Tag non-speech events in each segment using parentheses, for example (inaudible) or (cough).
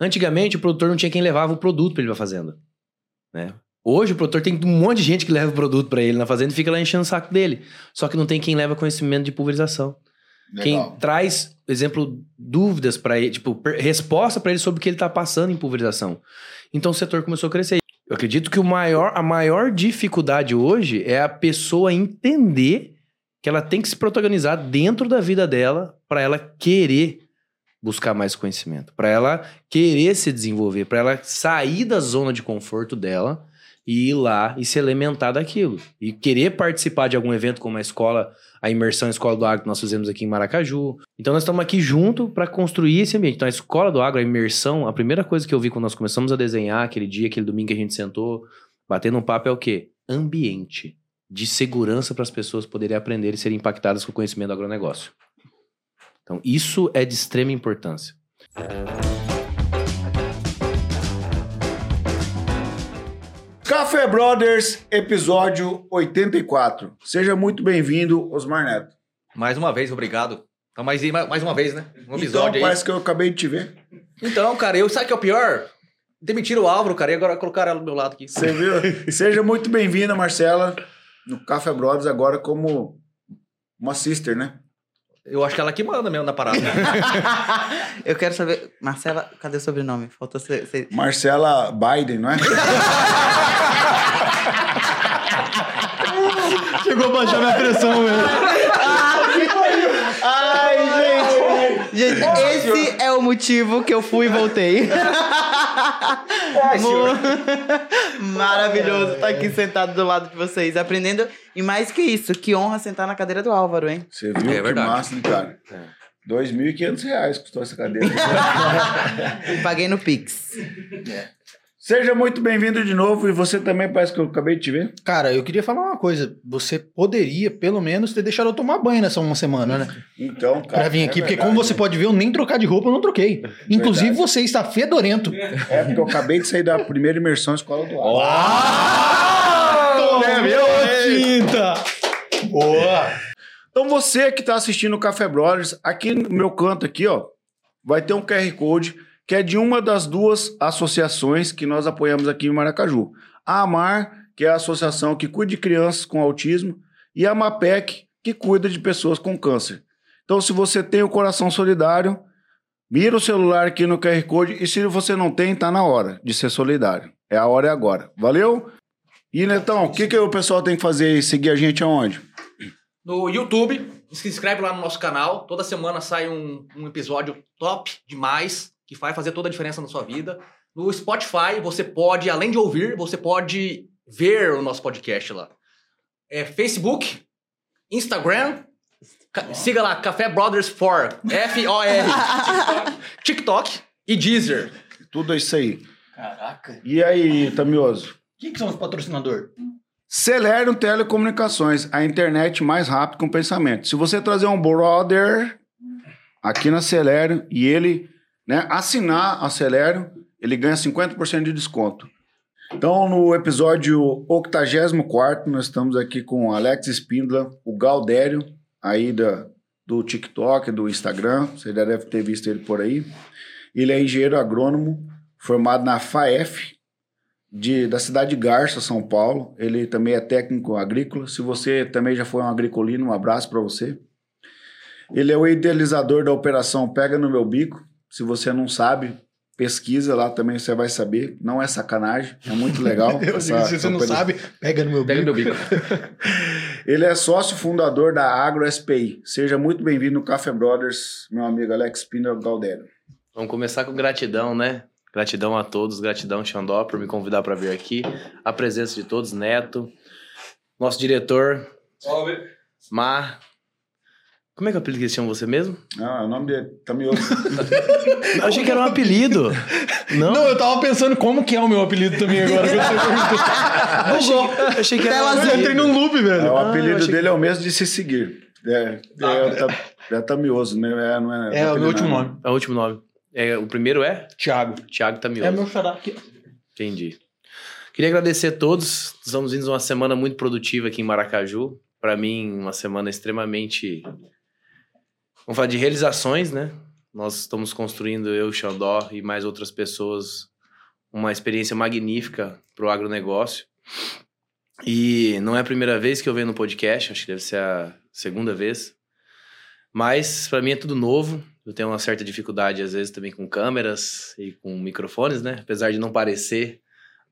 Antigamente, o produtor não tinha quem levava o produto pra ele pra fazenda. Né? Hoje, o produtor tem um monte de gente que leva o produto pra ele na fazenda e fica lá enchendo o saco dele. Só que não tem quem leva conhecimento de pulverização. Quem Legal. traz, exemplo, dúvidas pra ele, tipo, resposta pra ele sobre o que ele tá passando em pulverização. Então o setor começou a crescer. Eu acredito que o maior, a maior dificuldade hoje é a pessoa entender que ela tem que se protagonizar dentro da vida dela para ela querer buscar mais conhecimento, para ela querer se desenvolver, para ela sair da zona de conforto dela e ir lá e se alimentar daquilo. E querer participar de algum evento como a escola, a imersão Escola do Agro que nós fizemos aqui em Maracaju. Então nós estamos aqui junto para construir esse ambiente. Então a Escola do Agro, a imersão, a primeira coisa que eu vi quando nós começamos a desenhar aquele dia, aquele domingo que a gente sentou, batendo um papo é o quê? Ambiente de segurança para as pessoas poderem aprender e serem impactadas com o conhecimento do agronegócio. Então isso é de extrema importância. Café Brothers, episódio 84. Seja muito bem-vindo, Osmar Neto. Mais uma vez, obrigado. Então, mais, mais uma vez, né? Um Então, episódio aí. parece que eu acabei de te ver. Então, cara, eu sabe o que é o pior? Demitiram o Álvaro, cara, e agora colocaram ela do meu lado aqui. Você viu? Seja muito bem-vinda, Marcela, no Café Brothers, agora como uma sister, né? Eu acho que ela que manda mesmo na parada. (laughs) Eu quero saber. Marcela, cadê o sobrenome? Faltou ser. ser- Marcela Biden, não é? (laughs) Chegou a baixar minha pressão, velho. Ai, gente! Gente, esse é o motivo que eu fui e voltei. (laughs) Mo- (laughs) Maravilhoso estar aqui sentado do lado de vocês, aprendendo. E mais que isso, que honra sentar na cadeira do Álvaro, hein? Você viu É que verdade. massa, né, cara? É. 2.500 reais custou essa cadeira. (laughs) Paguei no Pix. Seja muito bem-vindo de novo e você também parece que eu acabei de te ver. Cara, eu queria falar uma coisa. Você poderia, pelo menos, ter deixado eu tomar banho nessa uma semana, né? Então, cara. Pra vir aqui, é porque verdade. como você pode ver, eu nem trocar de roupa eu não troquei. Inclusive, Verdade. você está fedorento. É porque eu acabei de sair da primeira imersão Escola do Ar. Ô, tinta! Boa! Então você que está assistindo o Café Brothers, aqui no meu canto aqui, ó, vai ter um QR Code que é de uma das duas associações que nós apoiamos aqui em Maracaju. A AMAR, que é a associação que cuida de crianças com autismo, e a MAPEC, que cuida de pessoas com câncer. Então, se você tem o coração solidário, mira o celular aqui no QR Code e se você não tem, tá na hora de ser solidário. É a hora é agora. Valeu? E, Netão, o que, que o pessoal tem que fazer aí? Seguir a gente aonde? No YouTube, se inscreve lá no nosso canal. Toda semana sai um, um episódio top demais, que vai fazer toda a diferença na sua vida. No Spotify, você pode, além de ouvir, você pode ver o nosso podcast lá. É Facebook, Instagram, ca- siga lá, Café Brothers 4, F-O-R, (laughs) TikTok e Deezer. Tudo isso aí. Caraca. E aí, Tamioso? Quem que são os patrocinadores? Celerium Telecomunicações, a internet mais rápida com pensamento. Se você trazer um brother aqui na Celerium e ele né, assinar a Celerium, ele ganha 50% de desconto. Então, no episódio 84, nós estamos aqui com o Alex Espíndola, o Galdério, aí da, do TikTok, do Instagram, você já deve ter visto ele por aí. Ele é engenheiro agrônomo, formado na FAEF, de, da cidade de Garça, São Paulo. Ele também é técnico agrícola. Se você também já foi um agricolino, um abraço para você. Ele é o idealizador da operação Pega no Meu Bico. Se você não sabe, pesquisa lá também, você vai saber. Não é sacanagem, é muito legal. (laughs) Eu essa- se você não sabe, pega no meu Pega bico. meu bico. (laughs) Ele é sócio fundador da Agro SPI. Seja muito bem-vindo no Café Brothers, meu amigo Alex Pina Galdério. Vamos começar com gratidão, né? Gratidão a todos, gratidão Xandó por me convidar para vir aqui. A presença de todos, Neto, nosso diretor, Mar. Como é que é o apelido que eles chamam você mesmo? Ah, o nome dele, Tamioso. Eu (laughs) achei que era um apelido. Não? Não, eu tava pensando como que é o meu apelido também agora. que você eu (laughs) achei, eu achei que era um azul. Eu entrei num loop, É, velho. o Ah, apelido achei dele é o mesmo de se seguir. É, é, tá- é Tamioso, né? É, não é, É, o meu último nome. É o último nome. É, o primeiro é Thiago. Thiago Tamioso. É meu xará aqui. Entendi. Queria agradecer a todos. Estamos indo uma semana muito produtiva aqui em Maracaju. Para mim, uma semana extremamente. Vamos falar de realizações, né? Nós estamos construindo, eu, Xandó e mais outras pessoas, uma experiência magnífica para o agronegócio. E não é a primeira vez que eu venho no podcast, acho que deve ser a segunda vez. Mas para mim é tudo novo. Eu tenho uma certa dificuldade, às vezes, também com câmeras e com microfones, né? Apesar de não parecer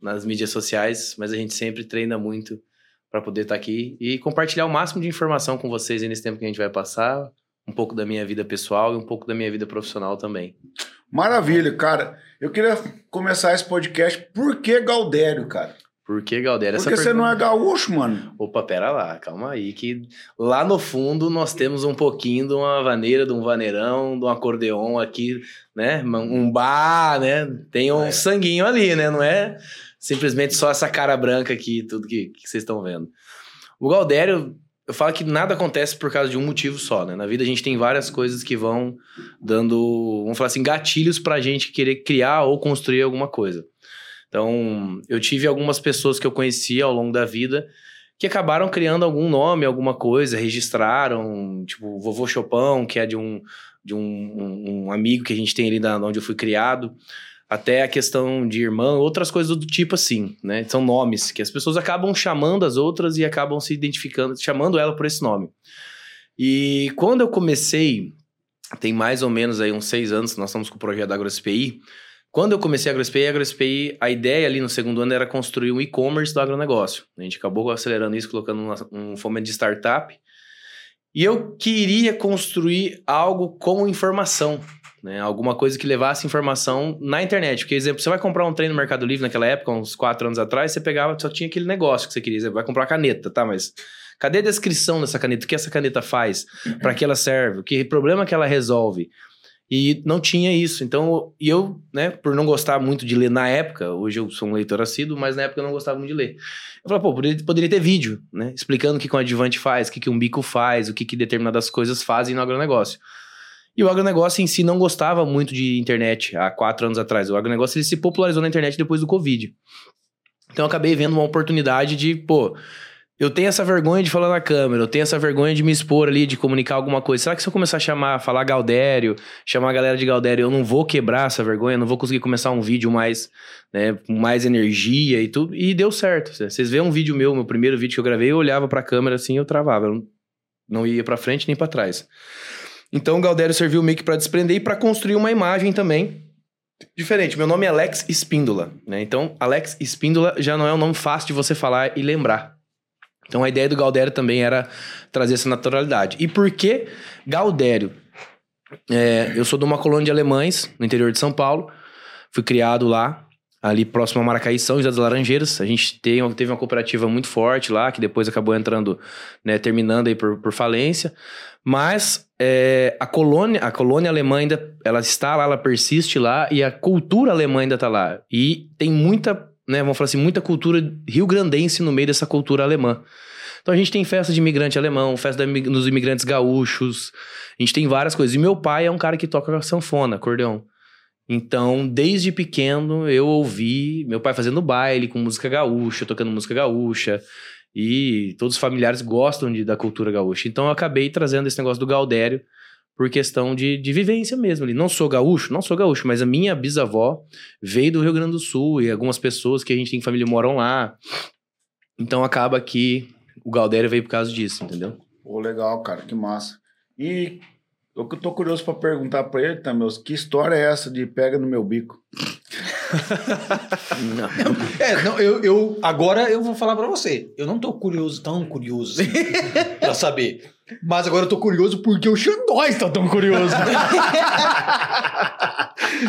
nas mídias sociais, mas a gente sempre treina muito para poder estar aqui e compartilhar o máximo de informação com vocês nesse tempo que a gente vai passar, um pouco da minha vida pessoal e um pouco da minha vida profissional também. Maravilha, cara. Eu queria começar esse podcast. Por que Galdério, cara? Por que, Galdério? Essa Porque você não é gaúcho, mano. Opa, pera lá, calma aí, que lá no fundo nós temos um pouquinho de uma vaneira, de um vaneirão, de um acordeon aqui, né? Um bar, né? Tem um sanguinho ali, né? Não é simplesmente só essa cara branca aqui, tudo que, que vocês estão vendo. O Galdério, eu falo que nada acontece por causa de um motivo só, né? Na vida a gente tem várias coisas que vão dando, vamos falar assim, gatilhos pra gente querer criar ou construir alguma coisa. Então, eu tive algumas pessoas que eu conhecia ao longo da vida que acabaram criando algum nome, alguma coisa, registraram, tipo, Vovô Chopão, que é de um, de um, um- um amigo que a gente tem ali da onde eu fui criado, até a questão de irmã, outras coisas do tipo assim, né? São nomes que as pessoas acabam chamando as outras e acabam se identificando, chamando ela por esse nome. E quando eu comecei, tem mais ou menos aí uns seis anos nós estamos com o projeto da AgroSPI, quando eu comecei a AgroSPI, a AgroSPI, a ideia ali no segundo ano era construir um e-commerce do agronegócio. A gente acabou acelerando isso, colocando um fomento de startup. E eu queria construir algo com informação, né? Alguma coisa que levasse informação na internet. Porque, exemplo, você vai comprar um trem no Mercado Livre naquela época, uns quatro anos atrás, você pegava, só tinha aquele negócio que você queria. Você vai comprar caneta, tá? Mas cadê a descrição dessa caneta? O que essa caneta faz? (clears throat) Para que ela serve? Que problema que ela resolve? E não tinha isso. Então, e eu, né, por não gostar muito de ler na época, hoje eu sou um leitor assíduo, mas na época eu não gostava muito de ler. Eu falei, pô, poderia, poderia ter vídeo, né? Explicando o que, que um adjuvante faz, o que, que um bico faz, o que, que determinadas coisas fazem no agronegócio. E o agronegócio em si não gostava muito de internet há quatro anos atrás. O agronegócio ele se popularizou na internet depois do Covid. Então eu acabei vendo uma oportunidade de, pô, eu tenho essa vergonha de falar na câmera, eu tenho essa vergonha de me expor ali, de comunicar alguma coisa. Será que se eu começar a chamar, falar Galdério, chamar a galera de Galdério, eu não vou quebrar essa vergonha, não vou conseguir começar um vídeo mais, né, com mais energia e tudo. E deu certo. Vocês vêem um vídeo meu, meu primeiro vídeo que eu gravei, eu olhava pra câmera assim, eu travava. Eu não- ia pra frente nem pra trás. Então o Galdério serviu meio que pra desprender e pra construir uma imagem também diferente. Meu nome é Alex Espíndola, né? Então, Alex Espíndola já não é um nome fácil de você falar e lembrar. Então, a ideia do Galdério também era trazer essa naturalidade. E por que Galdério? É, eu sou de uma colônia de alemães, no interior de São Paulo. Fui criado lá, ali próximo a Maracaí, São José das Laranjeiras. A gente tem, teve uma cooperativa muito forte lá, que depois acabou entrando, né, terminando aí por, por falência. Mas é, a colônia, a colônia alemã ainda, ela está lá, ela persiste lá, e a cultura alemã ainda está lá. E tem muita, né, vamos falar assim, muita cultura rio-grandense no meio dessa cultura alemã. Então a gente tem festa de imigrante alemão, festa dos imigrantes gaúchos, a gente tem várias coisas. E meu pai é um cara que toca sanfona, acordeão. Então, desde pequeno, eu ouvi meu pai fazendo baile com música gaúcha, tocando música gaúcha. E todos os familiares gostam de, da cultura gaúcha. Então, eu acabei trazendo esse negócio do Galdério por questão de, de vivência mesmo. Não sou gaúcho, não sou gaúcho, mas a minha bisavó veio do Rio Grande do Sul e algumas pessoas que a gente tem família moram lá. Então, acaba que o Galdério veio por causa disso, entendeu? Pô, legal, cara, que massa. E eu tô curioso pra perguntar pra ele, também, que história é essa de pega no meu bico? Não. É, não, eu, eu agora eu vou falar pra você. Eu não tô curioso, tão curioso assim, (laughs) pra saber. Mas agora eu tô curioso porque o Xandói está tão curioso. (laughs)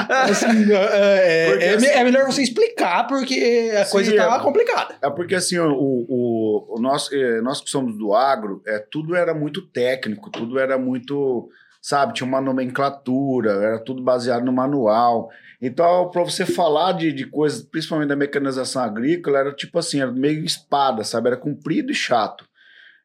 assim, é, é- Porque é, assim- é melhor você explicar porque a Sim, coisa tá é. complicada. É porque assim, o, o, o nós, eh, nós que somos do agro, é, tudo era muito técnico, tudo era muito, sabe, tinha uma nomenclatura, era tudo baseado no manual. Então, para você falar de, de coisas, principalmente da mecanização agrícola, era tipo assim, era meio espada, sabe? Era comprido e chato.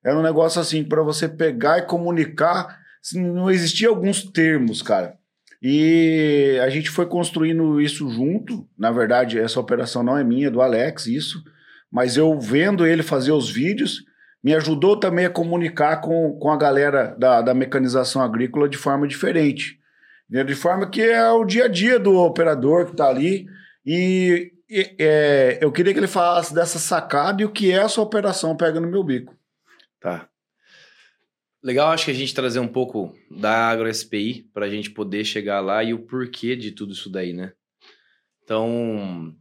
Era um negócio assim, para você pegar e comunicar, assim, não existia alguns termos, cara. E a gente foi construindo isso junto. Na verdade, essa operação não é minha, é do Alex, isso mas eu vendo ele fazer os vídeos, me ajudou também a comunicar com, com a galera da, da mecanização agrícola de forma diferente. Entendeu? De forma que é o dia a dia do operador que está ali. E, e, é, eu queria que ele falasse dessa sacada e o que é essa operação pega no meu bico. Tá. Legal, acho que a gente trazer um pouco da AgroSPI para a gente poder chegar lá e o porquê de tudo isso daí, né? Então,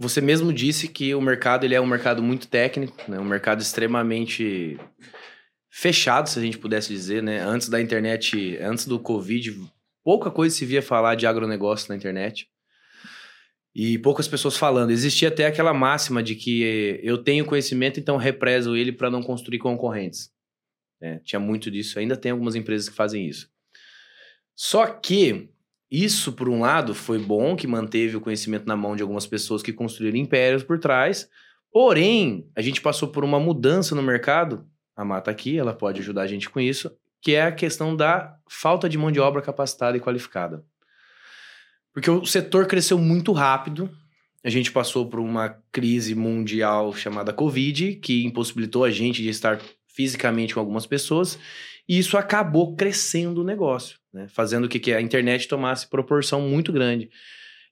você mesmo disse que o mercado ele é um mercado muito técnico, né? um mercado extremamente fechado, se a gente pudesse dizer, né? Antes da internet, antes do Covid, pouca coisa se via falar de agronegócio na internet. E poucas pessoas falando. Existia até aquela máxima de que eu tenho conhecimento, então represo ele para não construir concorrentes. né? tinha muito disso. Ainda tem algumas empresas que fazem isso. Só que isso, por um lado, foi bom, que manteve o conhecimento na mão de algumas pessoas que construíram impérios por trás. Porém, a gente passou por uma mudança no mercado. A Mata aqui, ela pode ajudar a gente com isso, que é a questão da falta de mão de obra capacitada e qualificada. Porque o setor cresceu muito rápido. A gente passou por uma crise mundial chamada Covid, que impossibilitou a gente de estar fisicamente com algumas pessoas, e isso acabou crescendo o negócio, né? fazendo com que a internet tomasse proporção muito grande.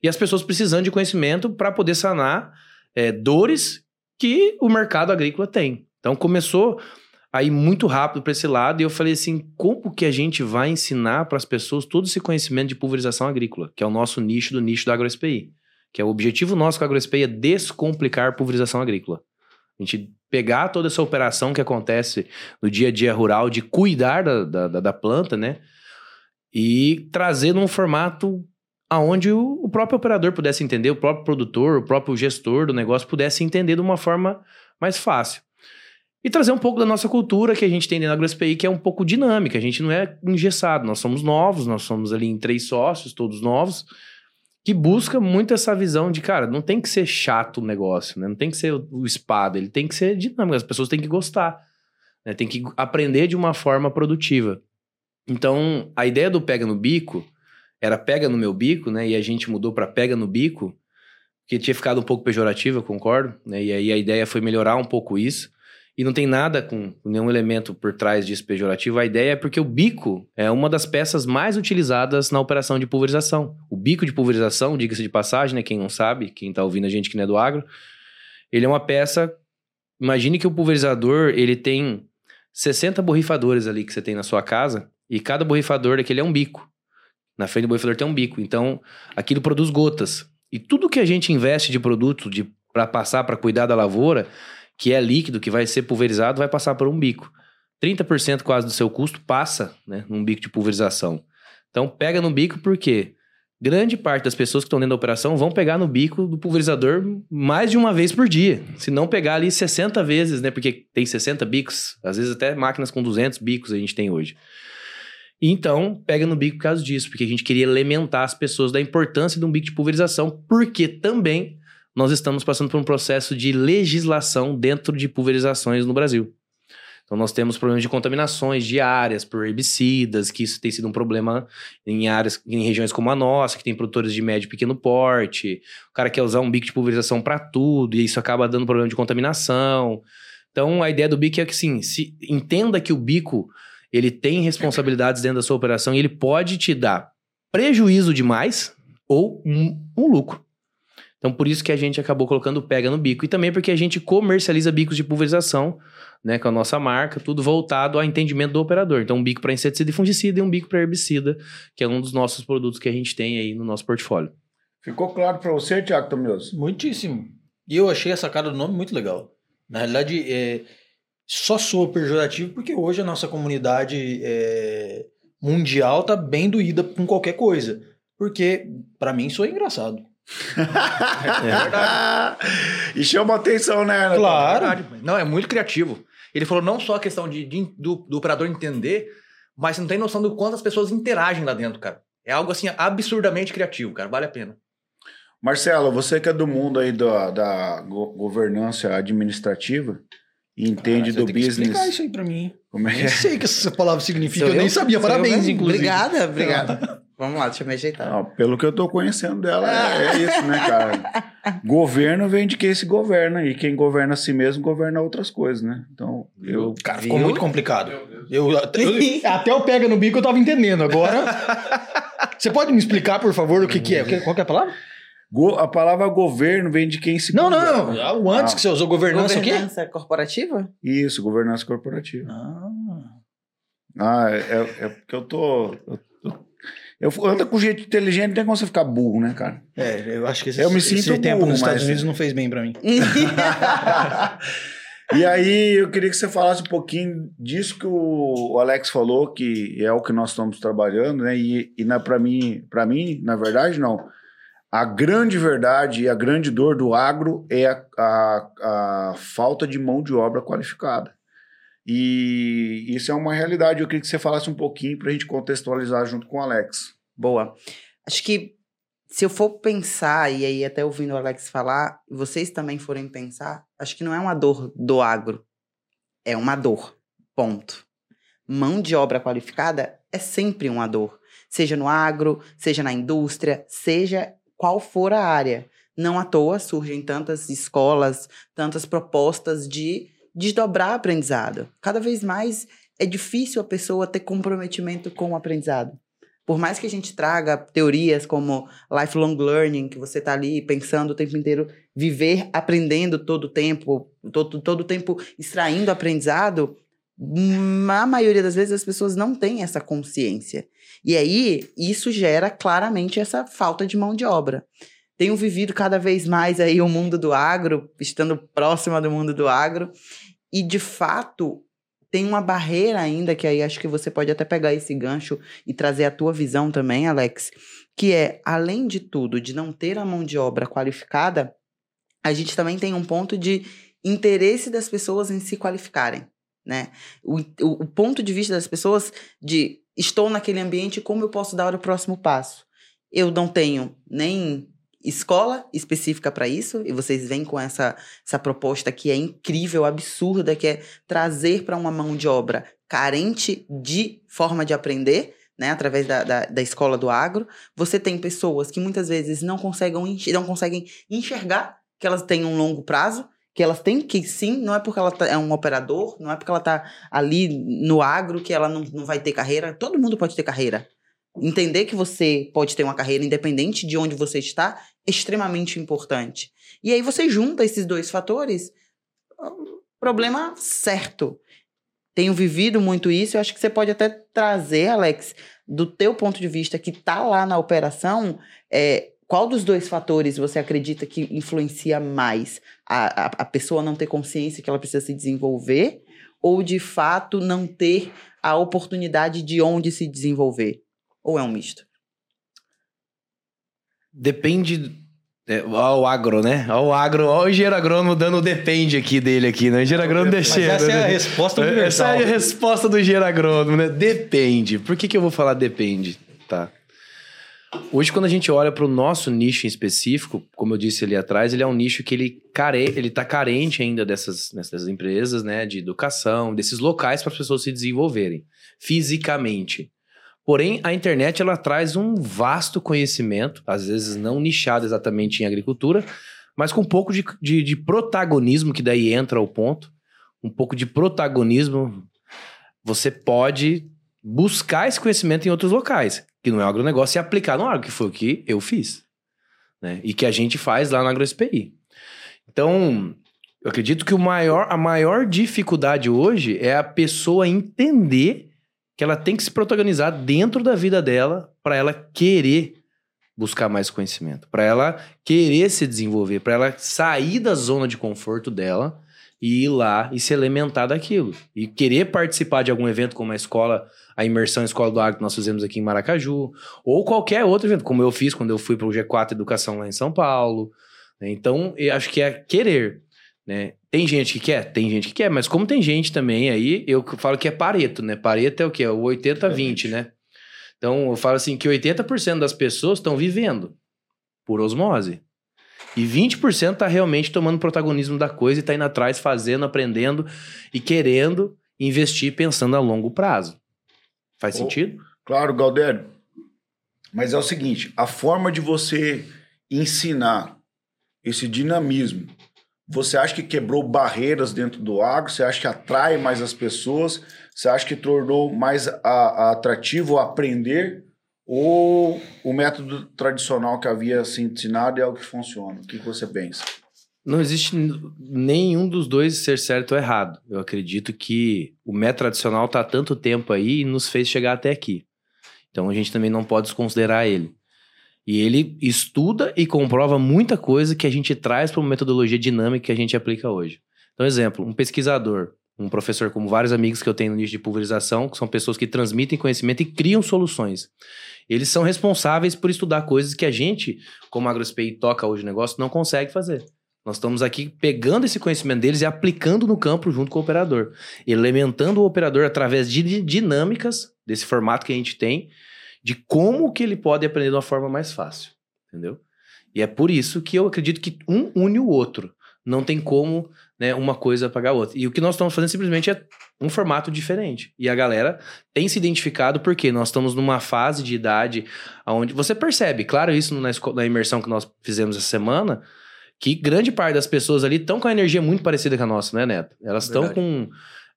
E as pessoas precisando de conhecimento para poder sanar é, dores que o mercado agrícola tem. Então começou a ir muito rápido para esse lado e eu falei assim, como que a gente vai ensinar para as pessoas todo esse conhecimento de pulverização agrícola, que é o nosso nicho do nicho da AgroSPI, que é o objetivo nosso com a AgroSPI é descomplicar pulverização agrícola. A gente pegar toda essa operação que acontece no dia a dia rural de cuidar da, da, da- planta, né? E trazer num formato aonde o, o próprio operador pudesse entender, o próprio produtor, o próprio gestor do negócio pudesse entender de uma forma mais fácil. E trazer um pouco da nossa cultura que a gente tem dentro da AgroSPI, que é um pouco dinâmica. A gente não é engessado, nós somos novos, nós somos ali em três sócios, todos novos, que busca muito essa visão de, cara, não tem que ser chato o negócio, né? Não tem que ser o, espada, ele tem que ser dinâmico, as pessoas têm que gostar, né? Tem que aprender de uma forma produtiva. Então, a ideia do pega no bico era pega no meu bico, né? E a gente mudou para pega no bico, que tinha ficado um pouco pejorativo, eu concordo, né? E aí a ideia foi melhorar um pouco isso. E não tem nada com nenhum elemento por trás disso pejorativo. A ideia é porque o bico é uma das peças mais utilizadas na operação de pulverização. O bico de pulverização, diga-se de passagem, né? Quem não sabe, quem tá ouvindo a gente que não é do agro, ele é uma peça. Imagine que o pulverizador ele tem 60 borrifadores ali que você tem na sua casa, e cada borrifador daquele é um bico. Na frente do borrifador tem um bico. Então, aquilo produz gotas. E tudo que a gente investe de produto de para passar para cuidar da lavoura, que é líquido, que vai ser pulverizado, vai passar por um bico. 30% quase do seu custo passa né, num bico de pulverização. Então pega no bico porque grande parte das pessoas que estão dentro da operação vão pegar no bico do pulverizador mais de uma vez por dia. Se não pegar ali 60 vezes, né? Porque tem 60 bicos, às vezes até máquinas com 200 bicos a gente tem hoje. Então, pega no bico por causa disso, porque a gente queria elementar as pessoas da importância de um bico de pulverização, porque também nós estamos passando por um processo de legislação dentro de pulverizações no Brasil. Então, nós temos problemas de contaminações diárias por herbicidas, que isso tem sido um problema em áreas, em regiões como a nossa, que tem produtores de médio e pequeno porte. O cara quer usar um bico de pulverização para tudo, e isso acaba dando problema de contaminação. Então, a ideia do bico é que, sim, se entenda que o bico ele tem responsabilidades dentro da sua operação e ele pode te dar prejuízo demais ou um, um lucro. Então, por isso que a gente acabou colocando pega no bico. E também porque a gente comercializa bicos de pulverização, né, com a nossa marca, tudo voltado ao entendimento do operador. Então, um bico para inseticida e fungicida e um bico para herbicida, que é um dos nossos produtos que a gente tem aí no nosso portfólio. Ficou claro para você, Tiago Tomioso? Muitíssimo. E eu achei essa cara do nome muito legal. Na realidade, é, só soa pejorativo porque hoje a nossa comunidade é, mundial tá bem doída com qualquer coisa. Porque, para mim, isso é engraçado. É verdade. (laughs) e chama atenção, né? Claro. Verdade. Não, é muito criativo. Ele falou não só a questão de, de- do, do operador entender, mas você não tem noção do quanto as pessoas interagem lá dentro, cara. É algo assim absurdamente criativo, cara. Vale a pena. Marcelo, você que é do mundo aí da, da go- governança administrativa e entende Cara, do que explicar business. isso aí pra mim. Como é que é? sei o que essa palavra significa, Sou eu nem eu? sabia. Eu Parabéns, mesmo, inclusive. Obrigada, obrigada. Vamos lá, deixa eu me ajeitar. Não, pelo que eu tô conhecendo dela, é, é isso, né, cara? Governo vem de quem se governa, e quem governa a si mesmo governa outras coisas, né? Então, eu. Cara, ficou Viu? muito complicado. Eu, até, eu- (laughs) até o pega no bico eu tava entendendo. Agora. (laughs) Você pode me explicar, por favor, o que, que é? Qual que é a palavra? Go- a palavra governo vem de quem se Não, não, governa. não. O antes Ah. que você usou governança, o quê? Governança corporativa? Isso, governança corporativa. Ah. Ah, é, é porque eu tô. Eu, eu, ando com jeito inteligente, não tem como você ficar burro, né, cara? É, eu acho que esse, Eu me esse sinto tempo burro, nos Estados Unidos não fez bem pra mim. (laughs) E aí, eu queria que você falasse um pouquinho disso que o Alex falou, que é o que nós estamos trabalhando, né? E, e na, para mim, para mim, na verdade, não. A grande verdade e a grande dor do agro é a, a, a falta de mão de obra qualificada. E isso é uma realidade. Eu queria que você falasse um pouquinho para a gente contextualizar junto com o Alex. Boa. Acho que se eu for pensar, e aí até ouvindo o Alex falar, vocês também forem pensar, acho que não é uma dor do agro. É uma dor. Ponto. Mão de obra qualificada é sempre uma dor. Seja no agro, seja na indústria, seja qual for a área. Não à toa surgem tantas escolas, tantas propostas de desdobrar aprendizado. Cada vez mais é difícil a pessoa ter comprometimento com o aprendizado. Por mais que a gente traga teorias como lifelong learning, que você está ali pensando o tempo inteiro, viver aprendendo todo o tempo, todo, todo o tempo extraindo aprendizado, hum, a maioria das vezes as pessoas não têm essa consciência. E aí, isso gera claramente essa falta de mão de obra. Tenho vivido cada vez mais aí o mundo do agro, estando próxima do mundo do agro, e de fato tem uma barreira ainda que aí acho que você pode até pegar esse gancho e trazer a tua visão também, Alex, que é além de tudo de não ter a mão de obra qualificada, a gente também tem um ponto de interesse das pessoas em se qualificarem, né? O, o, o ponto de vista das pessoas de estou naquele ambiente, como eu posso dar o próximo passo? Eu não tenho nem escola específica para isso, e vocês vêm com essa, essa proposta que é incrível, absurda, que é trazer para uma mão de obra carente de forma de aprender, né, através da, da, da escola do agro. Você tem pessoas que muitas vezes não conseguem, não conseguem enxergar que elas têm um longo prazo, que elas têm que sim, não é porque ela tá- é um operador, não é porque ela está ali no agro que ela não, não vai ter carreira. Todo mundo pode ter carreira. Entender que você pode ter uma carreira independente de onde você está é extremamente importante. E aí você junta esses dois fatores, um problema certo. Tenho vivido muito isso, eu acho que você pode até trazer, Alex, do teu ponto de vista que está lá na operação, é, qual dos dois fatores você acredita que influencia mais? A, a, a pessoa não ter consciência que ela precisa se desenvolver ou, de fato, não ter a oportunidade de onde se desenvolver? Ou é um misto? Depende. É, ó o agro, né? Ó o agro, ó o engenheiro agrônomo dando o depende aqui dele aqui, né? O engenheiro agrônomo Mas deixando. essa é a né? resposta Essa universal. é a resposta do engenheiro agrônomo, né? Depende. Por que, que eu vou falar depende? Tá. Hoje, quando a gente olha para o nosso nicho em específico, como eu disse ali atrás, ele é um nicho que ele, care... ele tá carente ainda dessas, dessas empresas, né? De educação, desses locais para as pessoas se desenvolverem fisicamente. Porém, a internet ela traz um vasto conhecimento, às vezes não nichado exatamente em agricultura, mas com um pouco de, de, de protagonismo, que daí entra o ponto. Um pouco de protagonismo. Você pode buscar esse conhecimento em outros locais, que não é agronegócio, e aplicar no agro, que foi o que eu fiz. Né? E que a gente faz lá no AgroSPI. Então, eu acredito que o maior, a maior dificuldade hoje é a pessoa entender que ela tem que se protagonizar dentro da vida dela para ela querer buscar mais conhecimento, para ela querer se desenvolver, para ela sair da zona de conforto dela e ir lá e se alimentar daquilo. E querer participar de algum evento como a escola, a imersão Escola do Agro que nós fizemos aqui em Maracaju, ou qualquer outro evento, como eu fiz quando eu fui para o G4 Educação lá em São Paulo. né? Então, eu acho que é querer. Né? Tem gente que quer? Tem gente que quer, mas como tem gente também aí, eu falo que é Pareto, né? Pareto é o quê? É o 80-20, né? Então, eu falo assim que 80% das pessoas estão vivendo por osmose. E 20% tá realmente tomando protagonismo da coisa e tá indo atrás, fazendo, aprendendo e querendo investir pensando a longo prazo. Faz Oh. sentido? Claro, Galdério. Mas é o seguinte, a forma de você ensinar esse dinamismo, você acha que quebrou barreiras dentro do agro? Você acha que atrai mais as pessoas? Você acha que tornou mais a- a- atrativo aprender? Ou o método tradicional que havia se ensinado é o que funciona? O que você pensa? Não existe nenhum dos dois ser certo ou errado. Eu acredito que o método tradicional está tanto tempo aí e nos fez chegar até aqui. Então a gente também não pode desconsiderar ele. E ele estuda e comprova muita coisa que a gente traz para uma metodologia dinâmica que a gente aplica hoje. Então, exemplo, um pesquisador, um professor, como vários amigos que eu tenho no nicho de pulverização, que são pessoas que transmitem conhecimento e criam soluções. Eles são responsáveis por estudar coisas que a gente, como AgroSPI toca hoje o negócio, não consegue fazer. Nós estamos aqui pegando esse conhecimento deles e aplicando no campo junto com o operador. Elementando o operador através de di- dinâmicas desse formato que a gente tem, de como que ele pode aprender de uma forma mais fácil. Entendeu? E é por isso que eu acredito que um une o outro. Não tem como né, uma coisa pagar a outra. E o que nós estamos fazendo simplesmente é um formato diferente. E a galera tem se identificado porque nós estamos numa fase de idade onde você percebe, claro, isso na, na imersão que nós fizemos essa semana, que grande parte das pessoas ali estão com a energia muito parecida com a nossa, né, Neto? Elas estão com.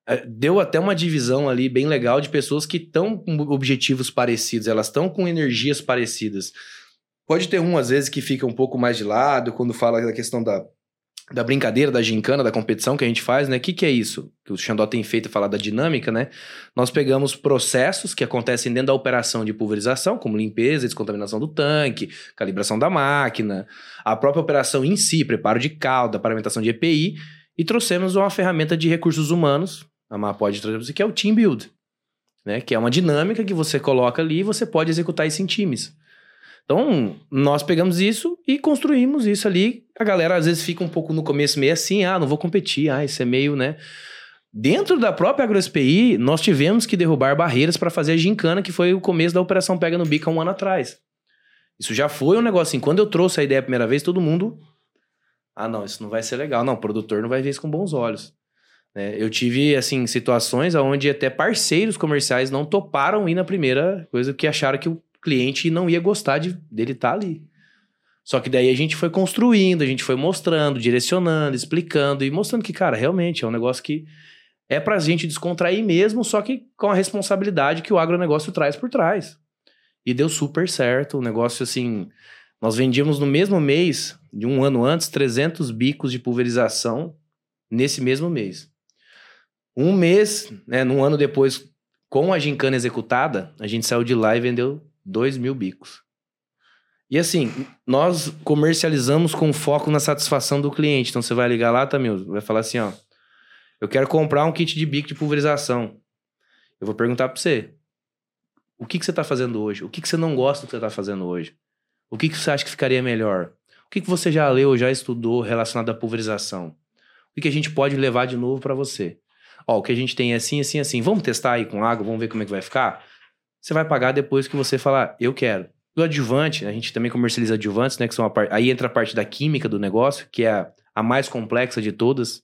Eh, Deu até uma divisão ali bem legal de pessoas que estão com objetivos parecidos, elas estão com energias parecidas. Pode ter um, às vezes, que fica um pouco mais de lado quando fala da questão da, da brincadeira, da gincana, da competição que a gente faz, né? O que, que é isso? Que o Xandó tem feito falar da dinâmica, né? Nós pegamos processos que acontecem dentro da operação de pulverização, como limpeza descontaminação do tanque, calibração da máquina, a própria operação em si, preparo de calda, paramentação de EPI, e trouxemos uma ferramenta de recursos humanos, a MA pode trazer pra você, que é o Team Build, né? Que é uma dinâmica que você coloca ali e você pode executar isso em times. Então, nós pegamos isso e construímos isso ali. A galera às vezes fica um pouco no começo meio assim, ah, não vou competir, ah, isso é meio, né? Dentro da própria AgroSPI, nós tivemos que derrubar barreiras para fazer a gincana, que foi o começo da Operação Pega no Bico há um ano atrás. Isso já foi um negócio assim. Quando eu trouxe a ideia a primeira vez, todo mundo. Ah, não, isso não vai ser legal. Não, o produtor não vai ver isso com bons olhos. Né? eu tive, assim, situações onde até parceiros comerciais não toparam ir na primeira coisa, porque acharam que o cliente não ia gostar de, dele estar ali. Só que daí a gente foi construindo, a gente foi mostrando, direcionando, explicando e mostrando que, cara, realmente é um negócio que é pra gente descontrair mesmo, só que com a responsabilidade que o agronegócio traz por trás. E deu super certo, o negócio assim, nós vendíamos no mesmo mês, de um ano antes, 300 bicos de pulverização nesse mesmo mês. Um mês, né, num ano depois, com a gincana executada, a gente saiu de lá e vendeu 2 mil bicos. E assim, nós comercializamos com foco na satisfação do cliente. Então você vai ligar lá, Tamil, vai falar assim, ó, eu quero comprar um kit de bico de pulverização. Eu vou perguntar para você, o que, que você está fazendo hoje? O que, que você não gosta do que você está fazendo hoje? O que, que você acha que ficaria melhor? O que, que você já leu, já estudou relacionado à pulverização? O que, que a gente pode levar de novo para você? Ó, o que a gente tem é assim, assim, assim. Vamos testar aí com água, vamos ver como é que vai ficar? Você vai pagar depois que você falar, eu quero. O adjuvante, a gente também comercializa adjuvantes, né? Que são. Aí entra a parte da química do negócio, que é a, a mais complexa de todas.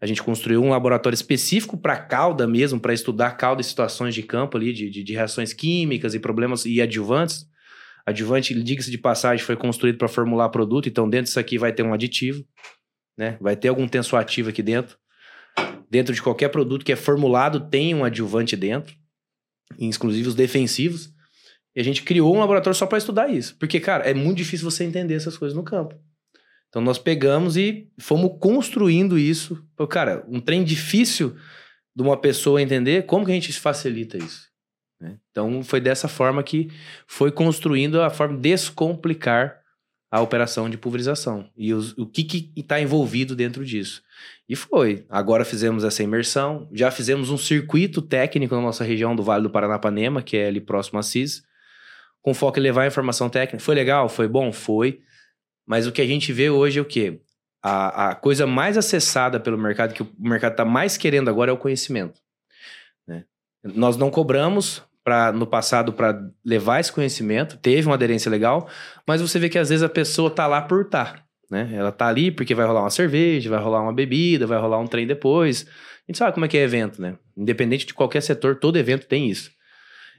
A gente construiu um laboratório específico para cauda mesmo, para estudar cauda e situações de campo ali, de, de, de reações químicas e problemas e adjuvantes. Adjuvante, diga-se de passagem, foi construído para formular produto, então dentro disso aqui vai ter um aditivo, né? Vai ter algum tensoativo aqui dentro. Dentro de qualquer produto que é formulado, tem um adjuvante dentro, inclusive os defensivos. E a gente criou um laboratório só para estudar isso. Porque, cara, é muito difícil você entender essas coisas no campo. Então nós pegamos e fomos construindo isso. Cara, um trem difícil de uma pessoa entender, como que a gente facilita isso? né? Então foi dessa forma que foi construindo a forma de descomplicar a operação de pulverização e os- o que está envolvido dentro disso. E foi. Agora fizemos essa imersão, já fizemos um circuito técnico na nossa região do Vale do Paranapanema, que é ali próximo a CIS, com foco em levar a informação técnica. Foi legal? Foi bom? Foi. Mas o que a gente vê hoje é o quê? A, a coisa mais acessada pelo mercado, que o mercado está mais querendo agora, é o conhecimento. né? Nós não cobramos pra, no passado para levar esse conhecimento, teve uma aderência legal, mas você vê que às vezes a pessoa tá lá por tá. Né? Ela tá ali porque vai rolar uma cerveja, vai rolar uma bebida, vai rolar um trem depois. A gente sabe como é que é evento, né? Independente de qualquer setor, todo evento tem isso.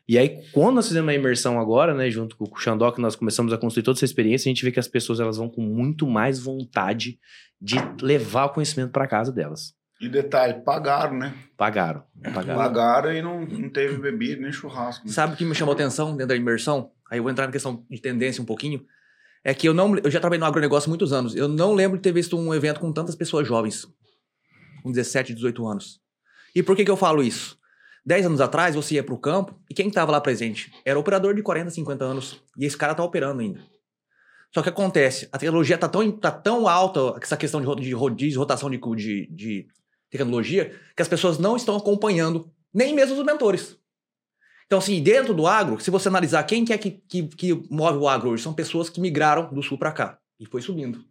E aí, quando nós fizemos a imersão agora, né, junto com o Xandó, que nós começamos a construir toda essa experiência, a gente vê que as pessoas elas vão com muito mais vontade de levar o conhecimento para casa delas. E detalhe, pagaram, né? Pagaram. Pagaram. Pagaram e não, não teve bebida nem churrasco. né? Sabe o que me chamou atenção dentro da imersão? Aí eu vou entrar na questão de tendência um pouquinho. É que eu não. Eu já trabalhei no agronegócio há muitos anos. Eu não lembro de ter visto um evento com tantas pessoas jovens. Com 17, 18 anos. E por que, que eu falo isso? 10 anos atrás, você ia pro campo e quem estava lá presente? Era o operador de 40, 50 anos. E esse cara tá operando ainda. Só que acontece, a tecnologia tá tão, tá tão alta, essa questão de, de rodízio, rotação de, de, de tecnologia, que as pessoas não estão acompanhando, nem mesmo os mentores. Então, assim, dentro do agro, se você analisar quem que é que, que, que move o agro hoje, são pessoas que migraram do sul para cá. E foi subindo.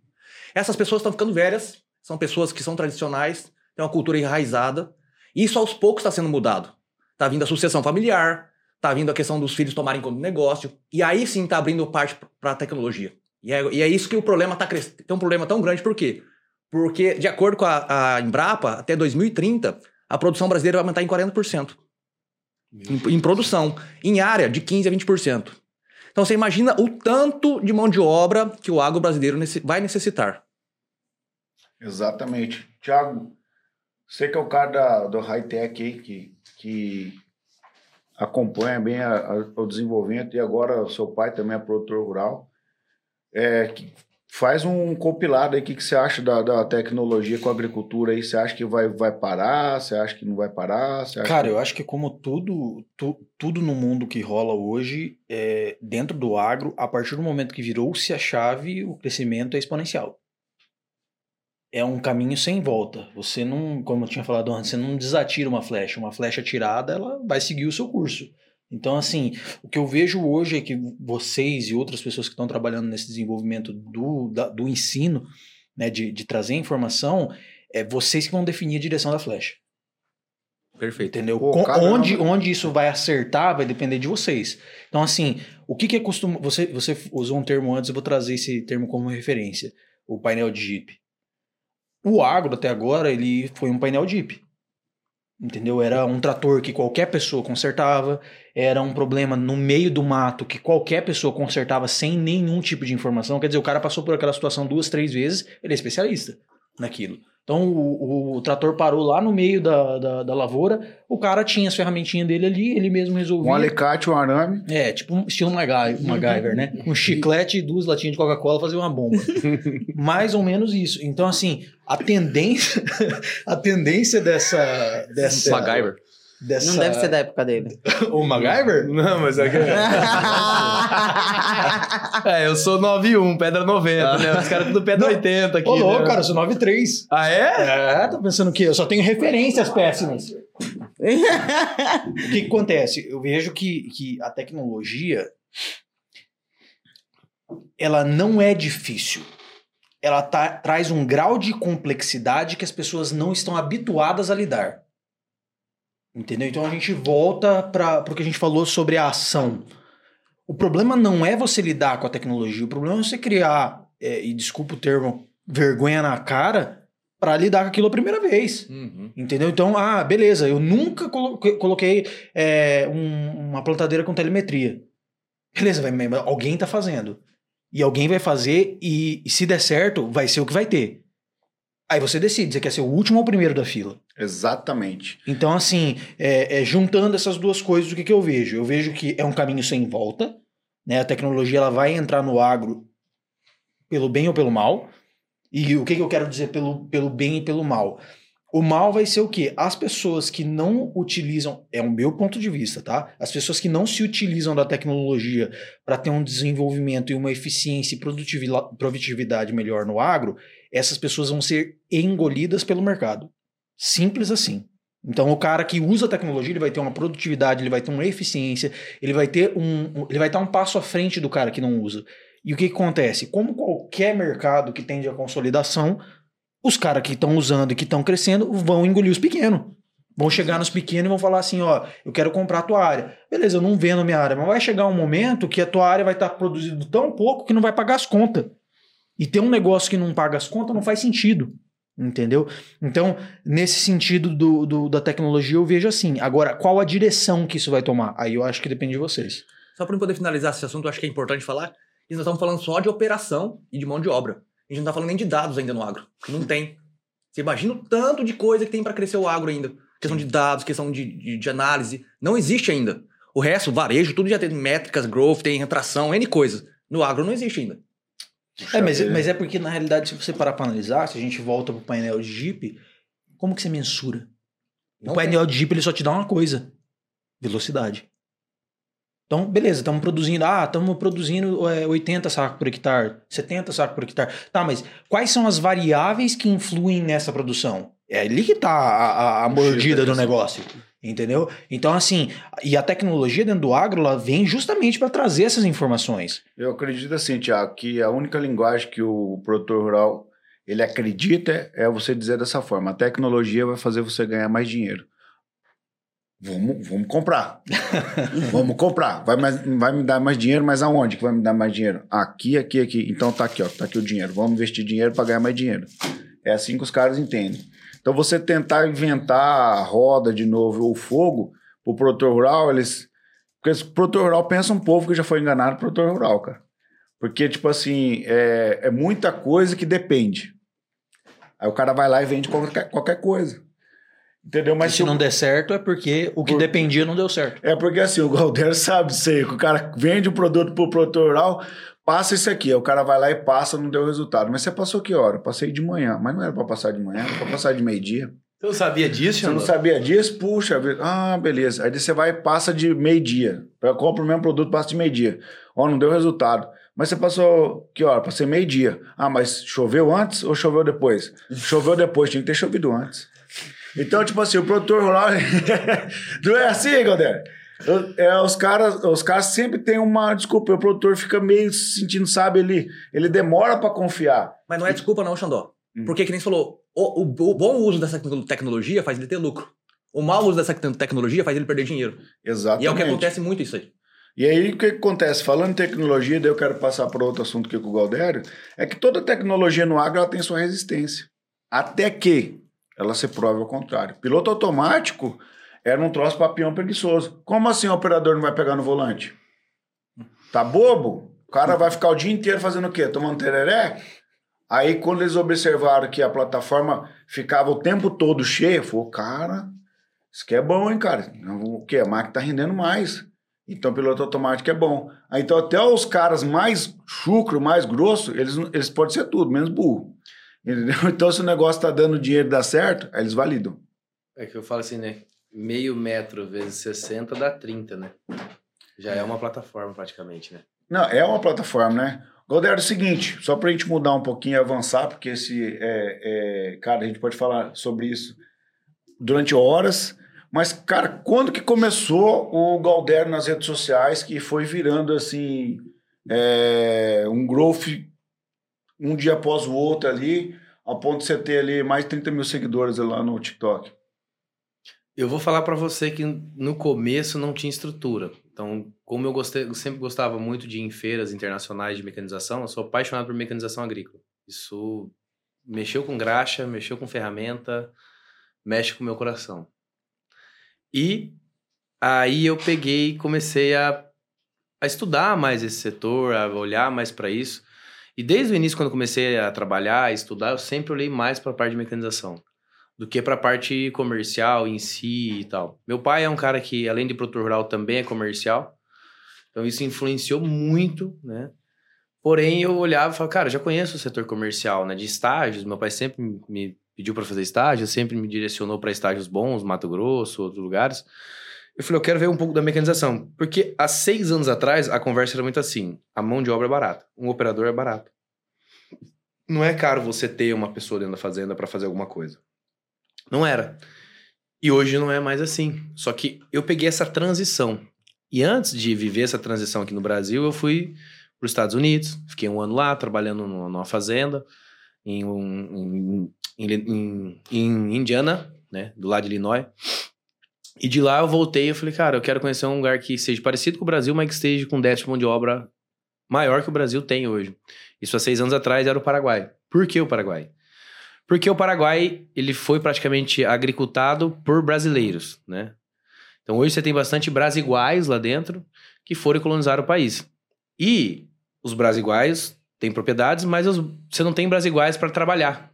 Essas pessoas estão ficando velhas, são pessoas que são tradicionais, têm uma cultura enraizada. E isso aos poucos está sendo mudado. Tá vindo a sucessão familiar, tá vindo a questão dos filhos tomarem conta do negócio. E aí sim tá abrindo parte para a tecnologia. E é, e é isso que o problema tá crescendo. Tem um problema tão grande, por quê? Porque, de acordo com a, a Embrapa, até 2030, a produção brasileira vai aumentar em 40%. Em, em produção. Em área, de 15% a 20%. Então você imagina o tanto de mão de obra que o agro brasileiro vai necessitar. Exatamente. Tiago, você que é o cara da, do high-tech aí, que, que acompanha bem a- a- o desenvolvimento, e agora o seu pai também é produtor rural. É, que faz um compilado aí, o que, que você acha da, da tecnologia com a agricultura aí? Você acha que vai, vai parar? Você acha que não vai parar? Cara, que... eu acho que como tudo, tu- tudo no mundo que rola hoje, é, dentro do agro, a partir do momento que virou-se a chave, o crescimento é exponencial. É um caminho sem volta. Você não, como eu tinha falado antes, você não desatira uma flecha. Uma flecha atirada, ela vai seguir o seu curso. Então, assim, o que eu vejo hoje é que vocês e outras pessoas que estão trabalhando nesse desenvolvimento do, da- do ensino, né, de, de trazer informação, é vocês que vão definir a direção da flecha. Perfeito. Entendeu? Pô, onde, onde isso vai acertar vai depender de vocês. Então, assim, o que, que é costume. Você, você usou um termo antes, eu vou trazer esse termo como referência: o painel de Jeep. O agro, até agora, ele foi um painel Jeep. Entendeu? Era um trator que qualquer pessoa consertava, era um problema no meio do mato que qualquer pessoa consertava sem nenhum tipo de informação. Quer dizer, o cara passou por aquela situação duas, três vezes, ele é especialista naquilo. Então o, o trator parou lá no meio da, da, da lavoura, o cara tinha as ferramentinhas dele ali, ele mesmo resolvia. Um alicate, um arame. É, tipo um estilo MacGy- MacGyver, né? Um chiclete e duas latinhas de Coca-Cola fazer uma bomba. (laughs) Mais ou menos isso. Então, assim, a tendência, (laughs) a tendência dessa. dessa MacGyver. Dessa... Não deve ser da época dele. (laughs) O MacGyver? Não, mas é que... (laughs) é, eu sou 91, pedra 90, né? Os caras tudo pedra 80 aqui. Ô, louco, né? cara, eu sou 93. Ah, é? É, tá pensando o quê? Eu só tenho referências péssimas. O que, que acontece? Eu vejo que, que a tecnologia ela não é difícil. Ela tá- traz um grau de complexidade que as pessoas não estão habituadas a lidar. Entendeu? Então a gente volta para o que a gente falou sobre a ação. O problema não é você lidar com a tecnologia, o problema é você criar, é, e desculpa o termo, vergonha na cara para lidar com aquilo a primeira vez. Uhum. Entendeu? Então, ah, beleza, eu nunca colo- coloquei é, um- uma plantadeira com telemetria. Beleza, vai, alguém tá fazendo. E alguém vai fazer, e, e se der certo, vai ser o que vai ter. Aí você decide, você quer ser o último ou o primeiro da fila. Exatamente. Então, assim, é, é, juntando essas duas coisas, o que, que eu vejo? Eu vejo que é um caminho sem volta, né? A tecnologia ela vai entrar no agro pelo bem ou pelo mal. E o que, que eu quero dizer pelo, pelo bem e pelo mal? O mal vai ser o quê? As pessoas que não utilizam, é o meu ponto de vista, tá? As pessoas que não se utilizam da tecnologia para ter um desenvolvimento e uma eficiência e produtividade melhor no agro, essas pessoas vão ser engolidas pelo mercado. Simples assim. Então, o cara que usa a tecnologia, ele vai ter uma produtividade, ele vai ter uma eficiência, ele vai ter um, ele vai estar um passo à frente do cara que não usa. E o que, que acontece? Como qualquer mercado que tende à consolidação, os caras que estão usando e que estão crescendo vão engolir os pequenos. Vão chegar nos pequenos e vão falar assim, ó, eu quero comprar a tua área. Beleza, eu não vendo a minha área, mas vai chegar um momento que a tua área vai estar produzindo tão pouco que não vai pagar as contas. E ter um negócio que não paga as contas não faz sentido. Entendeu? Então, nesse sentido do, do- da tecnologia, eu vejo assim. Agora, qual a direção que isso vai tomar? Aí eu acho que depende de vocês. Só para poder finalizar esse assunto, eu acho que é importante falar. que nós estamos falando só de operação e de mão de obra. A gente não está falando nem de dados ainda no agro. que Não tem. Você imagina o tanto de coisa que tem para crescer o agro ainda. Questão de dados, questão de, de, de análise. Não existe ainda. O resto, varejo, tudo já tem métricas, growth, tem retração, N coisas. No agro não existe ainda. É, mas, mas é porque, na realidade, se você parar pra analisar, se a gente volta pro painel de Jeep, como que você mensura? Não o painel de Jeep ele só te dá uma coisa: velocidade. Então, beleza, estamos produzindo. Ah, estamos produzindo é, 80 sacos por hectare, 70 sacos por hectare. Tá, mas quais são as variáveis que influem nessa produção? É ali que tá a, a- a mordida do negócio. Entendeu? Então, assim, e a tecnologia dentro do agro, ela vem justamente para trazer essas informações. Eu acredito assim, Tiago, que a única linguagem que o produtor rural ele acredita é você dizer dessa forma: a tecnologia vai fazer você ganhar mais dinheiro. Vamos, vamos comprar. (laughs) vamos comprar. Vai, mais- vai me dar mais dinheiro, mas aonde que vai me dar mais dinheiro? Aqui, aqui, aqui. Então tá aqui, ó. Tá aqui o dinheiro. Vamos investir dinheiro para ganhar mais dinheiro. É assim que os caras entendem. Então você tentar inventar a roda de novo ou o fogo, o produtor rural, eles. Porque o produtor rural pensa um povo que já foi enganado pro produtor rural, cara. Porque, tipo assim, é, é muita coisa que depende. Aí o cara vai lá e vende qualquer, qualquer coisa. Entendeu? Mas se não der certo, é porque o que Por- dependia não deu certo. É porque assim, o Galdeiro (laughs) sabe disso aí, que o cara vende o produto pro produtor rural, passa isso aqui, aí o cara vai lá e passa, não deu resultado. Mas você passou que hora? Passei de manhã, mas não era pra passar de manhã, era pra passar de meio-dia. Você não sabia disso, Você não sabia disso? Puxa, ah, beleza. Aí você vai e passa de meio-dia. Eu compro o mesmo produto, passa de meio-dia. Ó, não deu resultado. Mas você passou que hora? Passei meio-dia. Ah, mas choveu antes ou choveu depois? Choveu depois, tinha que ter chovido antes. Então, tipo assim, o produtor rural. (laughs) não é assim, É, os caras, os caras sempre têm uma desculpa. O produtor fica meio se sentindo, sabe, ele, ele demora pra confiar. Mas não é desculpa não, Xandó. Hum. Porque, que nem você falou, o, o- o bom uso dessa tecno- tecnologia faz ele ter lucro. O mau uso dessa te- tecnologia faz ele perder dinheiro. Exatamente. E é o que acontece muito isso aí. E aí, o que que acontece? Falando em tecnologia, daí eu quero passar para outro assunto aqui com o Galdério, é que toda tecnologia no agro ela tem sua resistência. Até que ela se prove ao contrário. Piloto automático era um troço papião preguiçoso. Como assim o operador não vai pegar no volante? Tá bobo? O cara vai ficar o dia inteiro fazendo o quê? Tomando tereré? Aí, quando eles observaram que a plataforma ficava o tempo todo cheia, falou, cara, isso aqui é bom, hein, cara? O quê? A máquina tá rendendo mais. Então, piloto automático é bom. Aí, então, até os caras mais chucro, mais grosso, eles, eles podem ser tudo, menos burro. Entendeu? (laughs) Então, se o negócio tá dando dinheiro e dá certo, aí eles validam. É que eu falo assim, né? Meio metro vezes 60 dá 30, né? Já é uma plataforma praticamente, né? Não, é uma plataforma, né? Galera, é o seguinte, só pra gente mudar um pouquinho e avançar, porque esse, é, é, cara, a gente pode falar sobre isso durante horas, mas, cara, quando que começou o Galdero nas redes sociais, que foi virando, assim, é, um growth um dia após o outro ali, ao ponto de você ter ali mais de 30 mil seguidores lá no TikTok? Eu vou falar pra você que no começo não tinha estrutura. Então, como eu, gostei, sempre gostava muito de ir em feiras internacionais de mecanização, eu sou apaixonado por mecanização agrícola. Isso mexeu com graxa, mexeu com ferramenta, mexe com o meu coração. E aí eu peguei e comecei a, a estudar mais esse setor, a olhar mais para isso. E desde o início, quando comecei a trabalhar, a estudar, eu sempre olhei mais para a parte de mecanização do que para a parte comercial em si e tal. Meu pai é um cara que, além de produtor rural, também é comercial. Então isso influenciou muito, né? Porém, eu olhava e falava, cara, já conheço o setor comercial, né? De estágios. Meu pai sempre me pediu para fazer estágio, sempre me direcionou para estágios bons, Mato Grosso, outros lugares. Eu falei, eu quero ver um pouco da mecanização. Porque há seis anos atrás, a conversa era muito assim: a mão de obra é barata, um operador é barato. Não é caro você ter uma pessoa dentro da fazenda para fazer alguma coisa. Não era. E hoje não é mais assim. Só que eu peguei essa transição. E antes de viver essa transição aqui no Brasil, eu fui para os Estados Unidos. Fiquei um ano lá, trabalhando numa fazenda, em, um- em, em, em- Indiana, né? Do lado de Illinois. E de lá eu voltei e falei, cara, eu quero conhecer um lugar que seja parecido com o Brasil, mas que esteja com mão de obra maior que o Brasil tem hoje. Isso há seis anos atrás era o Paraguai. Por que o Paraguai? Porque o Paraguai, ele foi praticamente agricultado por brasileiros, né? Então hoje você tem bastante brasiguais lá dentro que foram colonizar o país. E os brasiguais têm propriedades, mas os- você não tem brasiguais para trabalhar.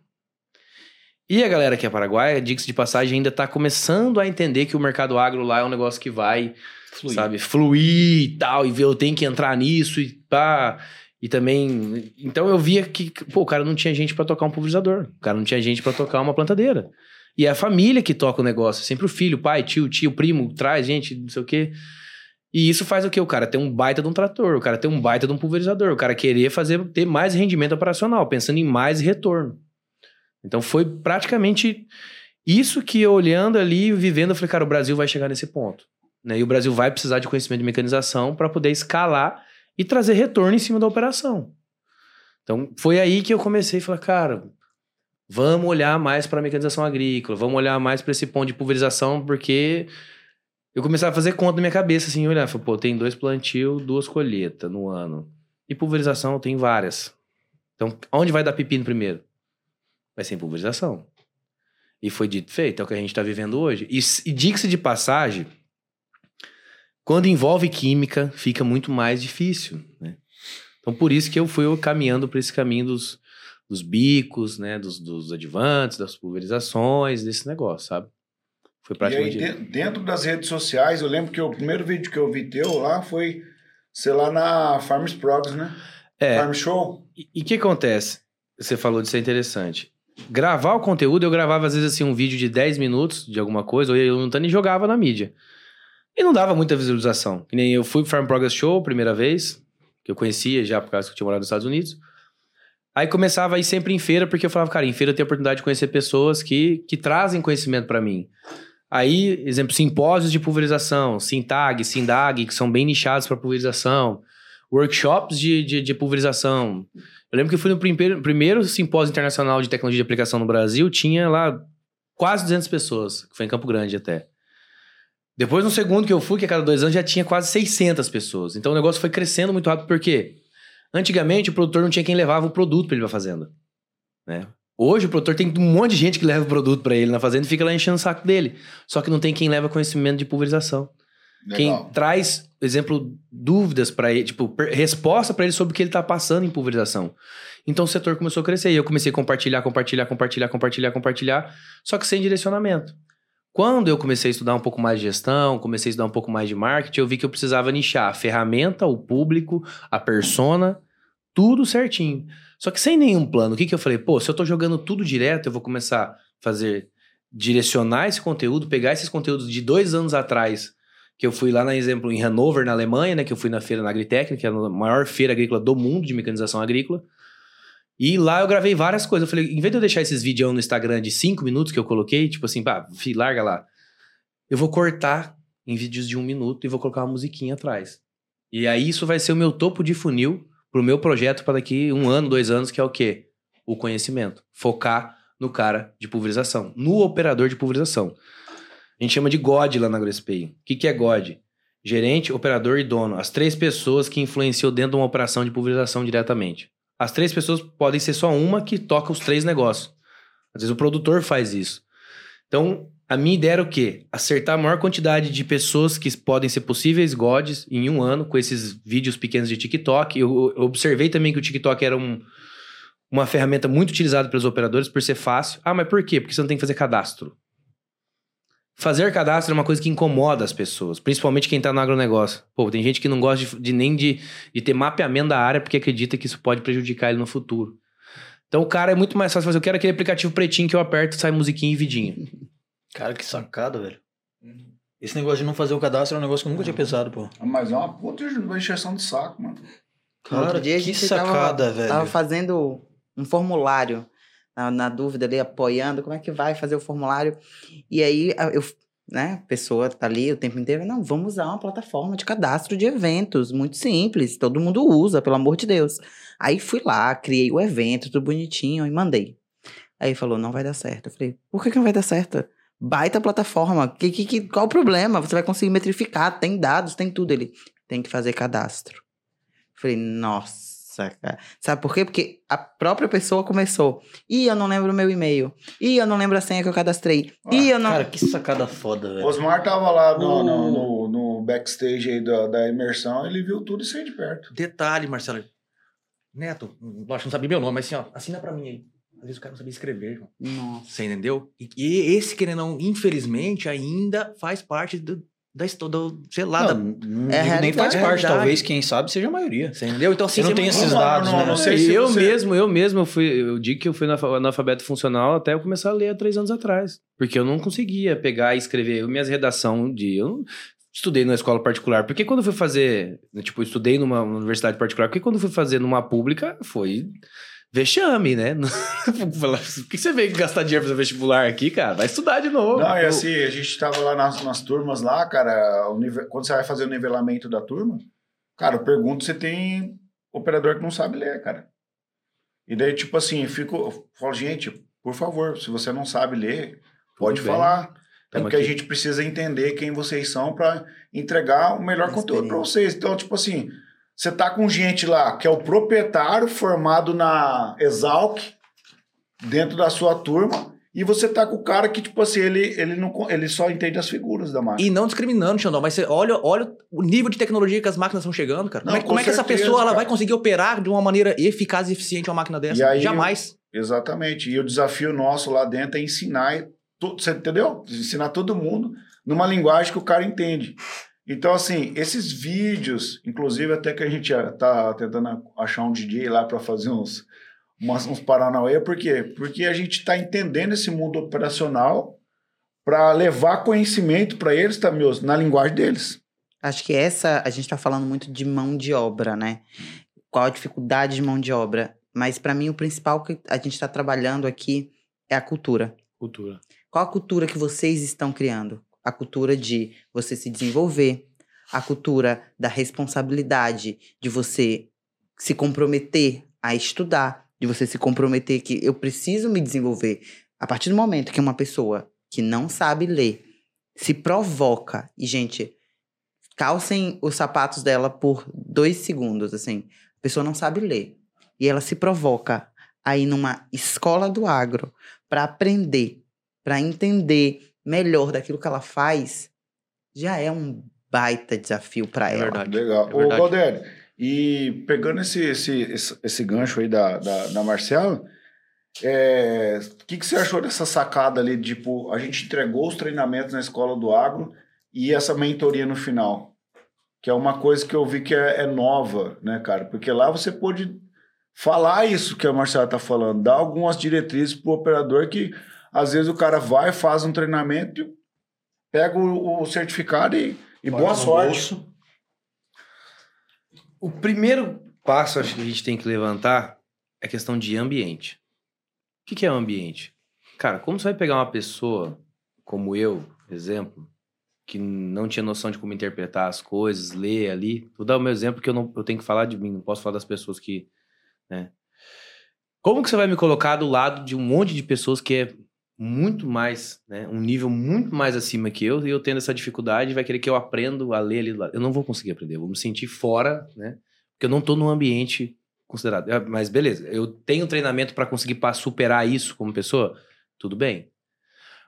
E a galera que é paraguaia, diga-se de passagem, ainda tá começando a entender que o mercado agro lá é um negócio que vai Fluir. sabe, fluir e tal, e ver eu tenho que entrar nisso e pá. E também. Então eu via que, pô, o cara não tinha gente pra tocar um pulverizador. O cara não tinha gente pra tocar uma plantadeira. E é a família que toca o negócio. é Sempre o filho, o pai, tio, tio, primo, traz gente, não sei o quê. E isso faz o quê? O cara ter um baita de um trator, o cara ter um baita de um pulverizador, o cara querer fazer ter mais rendimento operacional, pensando em mais retorno. Então foi praticamente isso que eu olhando ali, vivendo, eu falei, cara, o Brasil vai chegar nesse ponto. Né? E o Brasil vai precisar de conhecimento de mecanização para poder escalar e trazer retorno em cima da operação. Então, foi aí que eu comecei a falar, cara, vamos olhar mais para a mecanização agrícola, vamos olhar mais para esse ponto de pulverização, porque eu começava a fazer conta na minha cabeça, assim, olhar, falei, pô, tem dois plantio, duas colheitas no ano. E pulverização tem várias. Então, onde vai dar pepino primeiro? Vai ser em pulverização. E foi dito feito, é o que a gente está vivendo hoje. E, e diga-se de passagem, quando envolve química, fica muito mais difícil, né? Então, por isso que eu fui caminhando por esse caminho dos, dos bicos, né? Dos, dos advantes, das pulverizações, desse negócio, sabe? Foi E aí, praticamente... de- dentro das redes sociais, eu lembro que o primeiro vídeo que eu vi teu lá foi, sei lá, na Farmers Progress, né? É, Farm Show. E o que acontece? Você falou disso é interessante. Gravar o conteúdo, eu gravava às vezes assim um vídeo de 10 minutos de alguma coisa, ou eu lutando e jogava na mídia. E não dava muita visualização. Nem eu fui pro Farm Progress Show primeira vez, que eu conhecia já por causa que eu tinha morado nos Estados Unidos. Aí começava a ir sempre em feira, porque eu falava, cara, em feira eu tenho a oportunidade de conhecer pessoas que, que trazem conhecimento para mim. Aí, exemplo, simpósios de pulverização, Sintag, Sindag, que são bem nichados para pulverização, workshops de, de, de pulverização. Eu lembro que eu fui no primeiro, primeiro simpósio internacional de tecnologia de aplicação no Brasil, tinha lá quase 200 pessoas, que foi em Campo Grande até. Depois, no segundo que eu fui, que a cada dois anos, já tinha quase 600 pessoas. Então o negócio foi crescendo muito rápido, porque antigamente o produtor não tinha quem levava o produto para ele pra fazenda. Né? Hoje o produtor tem um monte de gente que leva o produto para ele na fazenda e fica lá enchendo o saco dele. Só que não tem quem leva conhecimento de pulverização. Quem Legal. traz, exemplo, dúvidas para ele, tipo, resposta para ele sobre o que ele tá passando em pulverização. Então o setor começou a crescer e eu comecei a compartilhar, compartilhar, compartilhar, compartilhar, compartilhar, só que sem direcionamento. Quando eu comecei a estudar um pouco mais de gestão, comecei a estudar um pouco mais de marketing, eu vi que eu precisava nichar a ferramenta, o público, a persona, tudo certinho. Só que sem nenhum plano. O que, que eu falei? Pô, se eu tô jogando tudo direto, eu vou começar a fazer, direcionar esse conteúdo, pegar esses conteúdos de dois anos atrás, que eu fui lá, na exemplo, em Hannover, na Alemanha, né? Que eu fui na feira na Agritec, que é a maior feira agrícola do mundo de mecanização agrícola. E lá eu gravei várias coisas. Eu falei, em vez de eu deixar esses vídeos no Instagram de cinco minutos que eu coloquei, tipo assim, pá, larga lá. Eu vou cortar em vídeos de um minuto e vou colocar uma musiquinha atrás. E aí isso vai ser o meu topo de funil pro meu projeto para daqui um ano, dois anos, que é o quê? O conhecimento. Focar no cara de pulverização, no operador de pulverização. A gente chama de God lá na AgroSPI. O que, que é God? Gerente, operador e dono. As três pessoas que influenciam dentro de uma operação de pulverização diretamente. As três pessoas podem ser só uma que toca os três negócios. Às vezes o produtor faz isso. Então, a minha ideia era o quê? Acertar a maior quantidade de pessoas que podem ser possíveis gods em um ano com esses vídeos pequenos de TikTok. Eu, eu observei também que o TikTok era um, uma ferramenta muito utilizada pelos operadores por ser fácil. Ah, mas por quê? Porque você não tem que fazer cadastro. Fazer cadastro é uma coisa que incomoda as pessoas, principalmente quem tá no agronegócio. Pô, tem gente que não gosta de, de nem de, de ter mapeamento da área porque acredita que isso pode prejudicar ele no futuro. Então o cara é muito mais fácil fazer. Eu quero aquele aplicativo pretinho que eu aperto, sai musiquinha e vidinha. (laughs) Cara, que sacada, velho. Esse negócio de não fazer o cadastro é um negócio que eu nunca tinha pensado, pô. Mas é uma puta encheção de saco, mano. Cara, Outro dia a que gente sacada, tava, velho. tava fazendo um formulário, na, na dúvida ali, apoiando, como é que vai fazer o formulário. E aí, eu, né, a pessoa tá ali o tempo inteiro, não, vamos usar uma plataforma de cadastro de eventos, muito simples, todo mundo usa, pelo amor de Deus. Aí fui lá, criei o evento, tudo bonitinho, e mandei. Aí falou, não vai dar certo. Eu falei, por que, que não vai dar certo? Baita plataforma, que, que, que, qual o problema? Você vai conseguir metrificar, tem dados, tem tudo. Ele, tem que fazer cadastro. Eu Falei, nossa. Cara. Sabe por quê? Porque a própria pessoa começou. Ih, eu não lembro o meu e-mail. Ih, eu não lembro a senha que eu cadastrei. Ih, eu não. Cara, que sacada foda, velho. Osmar tava lá no, O- no, no- no backstage aí da, da imersão, ele viu tudo isso aí de perto. Detalhe, Marcelo. Neto, lógico, não sabia meu nome, mas assim, ó, assina pra mim aí. Às vezes o cara não sabia escrever, irmão. Nossa. Você entendeu? E, e esse, querendo não, infelizmente, ainda faz parte do, da história, do, sei lá, da, Não, não É nem faz parte, talvez, quem sabe, seja a maioria. você entendeu? Então, assim, Eu não você tenho esses Não, dados, não, né? não sei se eu você- mesmo, eu mesmo, eu fui, eu digo que eu fui analfa- analfabeto funcional até eu começar a ler há três anos atrás. Porque eu não conseguia pegar e escrever eu, minhas redação de. Eu não estudei numa escola particular. Porque quando eu fui fazer. Tipo, eu estudei numa universidade particular. Porque quando eu fui fazer numa pública, foi vexame, né? (laughs) Por que você veio gastar dinheiro fazer vestibular aqui, cara? Vai estudar de novo. Não, e Eu- assim, a gente tava lá nas, nas turmas lá, cara, nive- quando você vai fazer o nivelamento da turma, cara, eu pergunto se tem operador que não sabe ler, cara. E daí, tipo assim, eu fico, eu falo, gente, por favor, se você não sabe ler, pode bem. falar. Tamo porque a aqui. gente precisa entender quem vocês são para entregar o melhor conteúdo para vocês. Então, tipo assim, você tá com gente lá que é o proprietário formado na Exalc, dentro da sua turma, e você tá com o cara que, tipo assim, ele, ele, não, ele só entende as figuras da máquina. E não discriminando, Xandão, mas você olha, olha o nível de tecnologia que as máquinas estão chegando, cara. Como, Não, é, como com é que essa certeza, pessoa ela vai conseguir operar de uma maneira eficaz e eficiente uma máquina dessa? E aí- Jamais. Exatamente. E o desafio nosso lá dentro é ensinar, você entendeu? Ensinar todo mundo numa linguagem que o cara entende. Então, assim, esses vídeos, inclusive até que a gente ah, tá tentando achar um DJ lá para fazer uns, umas, uns Paranauê, por quê? Porque a gente tá entendendo esse mundo operacional para levar conhecimento para eles, tá, meus, na linguagem deles. Acho que essa, a gente tá falando muito de mão de obra, né? Qual a dificuldade de mão de obra? Mas para mim o principal que a gente tá trabalhando aqui é a cultura. Cultura. Qual a cultura que vocês estão criando? A cultura de você se desenvolver, a cultura da responsabilidade, de você se comprometer a estudar, de você se comprometer que eu preciso me desenvolver. A partir do momento que uma pessoa que não sabe ler se provoca, e gente, calcem os sapatos dela por dois segundos, assim, a pessoa não sabe ler, e ela se provoca a ir numa escola do agro para aprender para entender melhor daquilo que ela faz, já é um baita desafio para É ela. verdade. Legal. É Ô, verdade. Galdério, e pegando esse, esse, esse, esse gancho aí da, da, da Marcela, é, o que, que você achou dessa sacada ali? Tipo, a gente entregou os treinamentos na escola do agro e essa mentoria no final. Que é uma coisa que eu vi que é, é nova, né, cara? Porque lá você pôde falar isso que a Marcela tá falando, dar algumas diretrizes pro operador que às vezes o cara vai, faz um treinamento, pega o, o certificado e, e boa sorte. bolso. O primeiro passo, acho que a gente tem que levantar é a questão de ambiente. O que, que é o ambiente? Cara, como você vai pegar uma pessoa como eu, exemplo, que não tinha noção de como interpretar as coisas, ler ali. Vou dar o meu exemplo que eu, não, eu tenho que falar de mim, não posso falar das pessoas que. Né? Como que você vai me colocar do lado de um monte de pessoas que é muito mais, né, um nível muito mais acima que eu, e eu tendo essa dificuldade, vai querer que eu aprenda a ler ali do lado. Eu não vou conseguir aprender, eu vou me sentir fora, né? Porque eu não tô num ambiente considerado. Ah, Mas beleza, eu tenho treinamento para conseguir pa- superar isso como pessoa, tudo bem.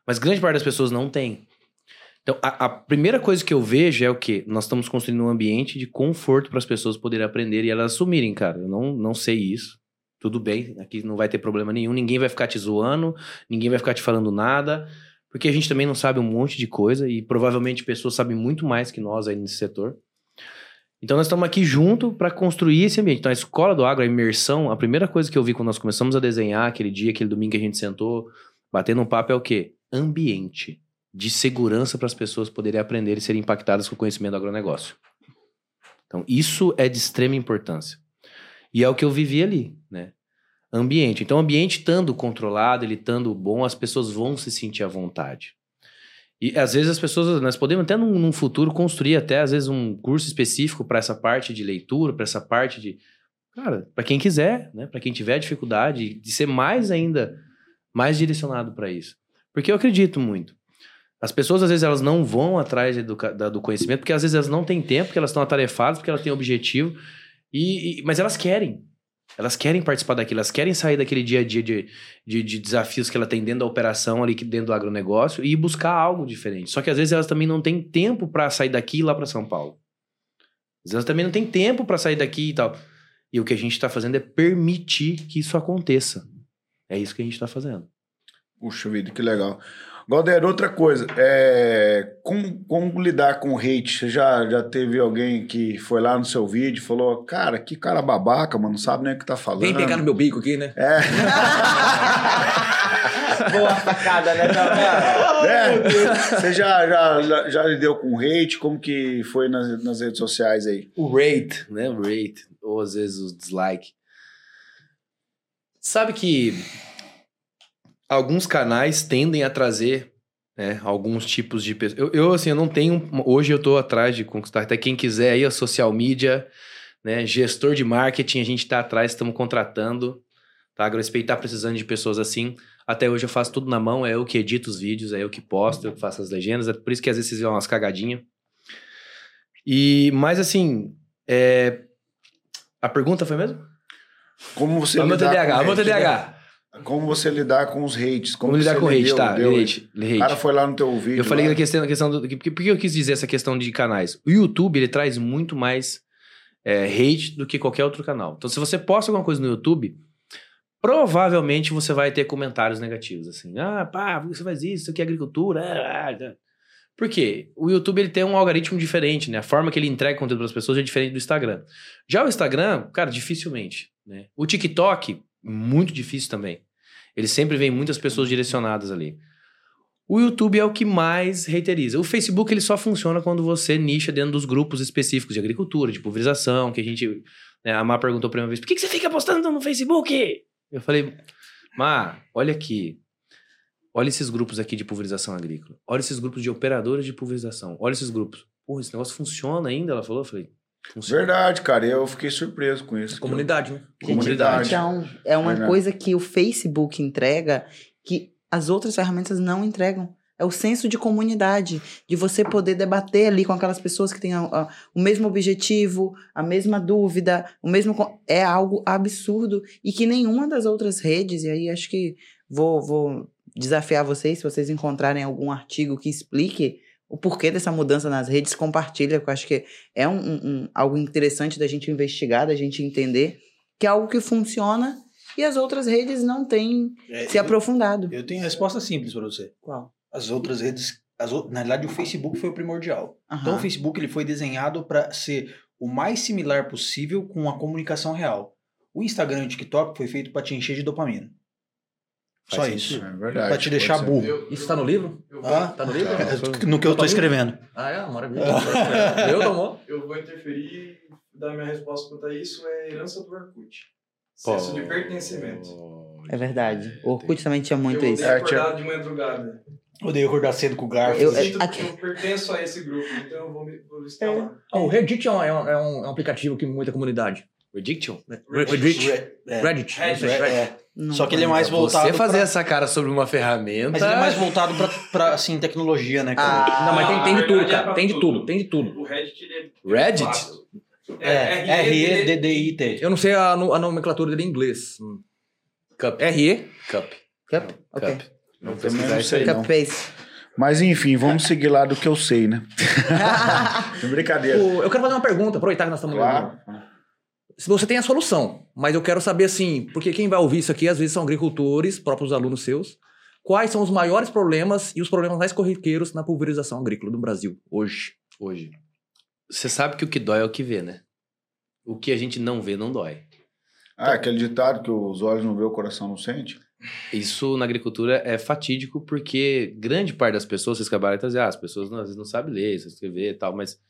Mas grande parte das pessoas não tem. Então, a, a primeira coisa que eu vejo é o quê? Nós estamos construindo um ambiente de conforto para as pessoas poderem aprender e elas assumirem, cara. Eu não, não sei isso. Tudo bem, aqui não vai ter problema nenhum. Ninguém vai ficar te zoando, ninguém vai ficar te falando nada, porque a gente também não sabe um monte de coisa e provavelmente pessoas sabem muito mais que nós aí nesse setor. Então nós estamos aqui junto para construir esse ambiente. Então a escola do agro, a imersão, a primeira coisa que eu vi quando nós começamos a desenhar aquele dia, aquele domingo que a gente sentou, batendo um papo é o quê? Ambiente de segurança para as pessoas poderem aprender e serem impactadas com o conhecimento do agronegócio. Então isso é de extrema importância. E é o que eu vivi ali, né? Ambiente. Então, ambiente estando controlado, ele estando bom, as pessoas vão se sentir à vontade. E às vezes as pessoas, nós podemos até num, num futuro construir até às vezes um curso específico para essa parte de leitura, para essa parte de, cara, para quem quiser, né, para quem tiver dificuldade de ser mais ainda mais direcionado para isso. Porque eu acredito muito. As pessoas às vezes elas não vão atrás da- do conhecimento porque às vezes elas não têm tempo, porque elas estão atarefadas, porque elas têm objetivo, e, e- mas elas querem. Elas querem participar daquilo, elas querem sair daquele dia a dia de, de, de desafios que ela tem dentro da operação ali, dentro do agronegócio, e buscar algo diferente. Só que às vezes elas também não têm tempo para sair daqui e ir lá para São Paulo. Às vezes elas também não têm tempo para sair daqui e tal. E o que a gente está fazendo é permitir que isso aconteça. É isso que a gente está fazendo. Puxa vida, que legal. Galder, outra coisa, é, como, como lidar com hate? Você já, já teve alguém que foi lá no seu vídeo e falou, cara, que cara babaca, mano, não sabe nem o que tá falando. Vem pegar no meu bico aqui, né? É, (laughs) Boa sacada, né, Damião? né? Você já, já, já lidou com hate? Como que foi nas, nas redes sociais aí? O rate, né? O rate. Ou às vezes o dislike. Sabe que alguns canais tendem a trazer né, alguns tipos de pessoas. Eu, eu, assim, eu não tenho. Hoje eu tô atrás de conquistar. Até quem quiser aí, a social media, né? Gestor de marketing, a gente tá atrás, estamos contratando. Tá? A AgroSpay tá precisando de pessoas assim. Até hoje eu faço tudo na mão, é eu que edito os vídeos, é eu que posto, eu que faço as legendas. É por isso que às vezes vocês vêem umas cagadinhas. E, mas assim, é, a pergunta foi mesmo? Como você Vamos TDAH, vamos? TDAH. Como você lidar com os hates? Como Vamos lidar você com hate, tá? deu- Hate, hate. O cara foi lá no teu vídeo. Eu falei lá. da questão, da questão do. Por que eu quis dizer essa questão de canais? O YouTube, ele traz muito mais é, hate do que qualquer outro canal. Então, se você posta alguma coisa no YouTube, provavelmente você vai ter comentários negativos, assim. Ah, pá, por que você faz isso? Isso aqui é agricultura. ah, ah." Por quê? O YouTube ele tem um algoritmo diferente, né? A forma que ele entrega conteúdo para as pessoas é diferente do Instagram. Já o Instagram, cara, dificilmente. Né? O TikTok, muito difícil também. Ele sempre vem muitas pessoas direcionadas ali. O YouTube é o que mais reiteriza. O Facebook ele só funciona quando você nicha dentro dos grupos específicos de agricultura, de pulverização, que a gente. Né, a Má perguntou pra mim uma vez: por que, que você fica postando no Facebook? Eu falei, Má, olha aqui. Olha esses grupos aqui de pulverização agrícola. Olha esses grupos de operadores de pulverização. Olha esses grupos. Pô, esse negócio funciona ainda? Ela falou. Eu falei, funciona. Verdade, cara. Eu fiquei surpreso com isso. Comunidade, né? Comunidade. Então, é uma Verdade. coisa que o Facebook entrega que as outras ferramentas não entregam. É o senso de comunidade, de você poder debater ali com aquelas pessoas que têm a- a- o mesmo objetivo, a mesma dúvida, o mesmo. É algo absurdo e que nenhuma das outras redes, e aí acho que vou, vou desafiar vocês, se vocês encontrarem algum artigo que explique o porquê dessa mudança nas redes, compartilha, que eu acho que é um, um- algo interessante da gente investigar, da gente entender, que é algo que funciona e as outras redes não têm É, se eu, aprofundado. eu tenho a resposta simples para você. Qual? As outras redes, as, na verdade o Facebook foi o primordial. Então o Facebook ele foi desenhado para ser o mais similar possível com a comunicação real. O Instagram e o TikTok foi feito para te encher de dopamina. Só Faz isso. sentido. É verdade. Pra te deixar burro. Isso tá no livro? Ah, Tá no livro? é, no que eu tô escrevendo. Ah, é? Maravilha. (laughs) Eu tomou? Eu vou interferir e dar minha resposta quanto a isso é herança do Orkut. Pô. Senso de pertencimento. É verdade. O Orkut também tinha muito eu isso. É, tinha- acordar de madrugada. Odeio acordar cedo com o garfo. Eu- Eu, que eu pertenço a esse grupo, então eu vou me vou listar. Ah, o Reddit é um, é, um, é um- é aplicativo que muita comunidade. Rediction? Reddit. É, Reddit. Reddit. Isso, é, é. Não Só que ele é mais Você voltado fazer pra- essa cara sobre uma ferramenta. Mas ele é mais voltado pra, pra assim, tecnologia, né, cara? Ah, Não, mas tem, tem de tudo, é cara. pra Tem de tudo. tudo, tem de tudo. O Reddit, ele é... Reddit? vasto. É, R-E-D-D-I-T. Eu não sei a, a nomenclatura dele em inglês. Cup. RE. Cup. Cup? Ok. Cup. Também pesquisar não isso sei, aí. não. Mas enfim, vamos seguir lá do que eu sei, né? (laughs) Brincadeira. O- Eu quero fazer uma pergunta, aproveitar que nós estamos Claro. Se você tem a solução, mas eu quero saber assim, porque quem vai ouvir isso aqui às vezes são agricultores, próprios alunos seus. Quais são os maiores problemas e os problemas mais corriqueiros na pulverização agrícola do Brasil hoje? Hoje. Você sabe que o que dói é o que vê, né? O que a gente não vê não dói. Ah, aquele ditado que os olhos não vê, o coração não sente? Isso na agricultura é fatídico porque grande parte das pessoas, vocês acabaram de trazer, ah, as pessoas não, às vezes não sabem ler, sabem escrever e tal, mas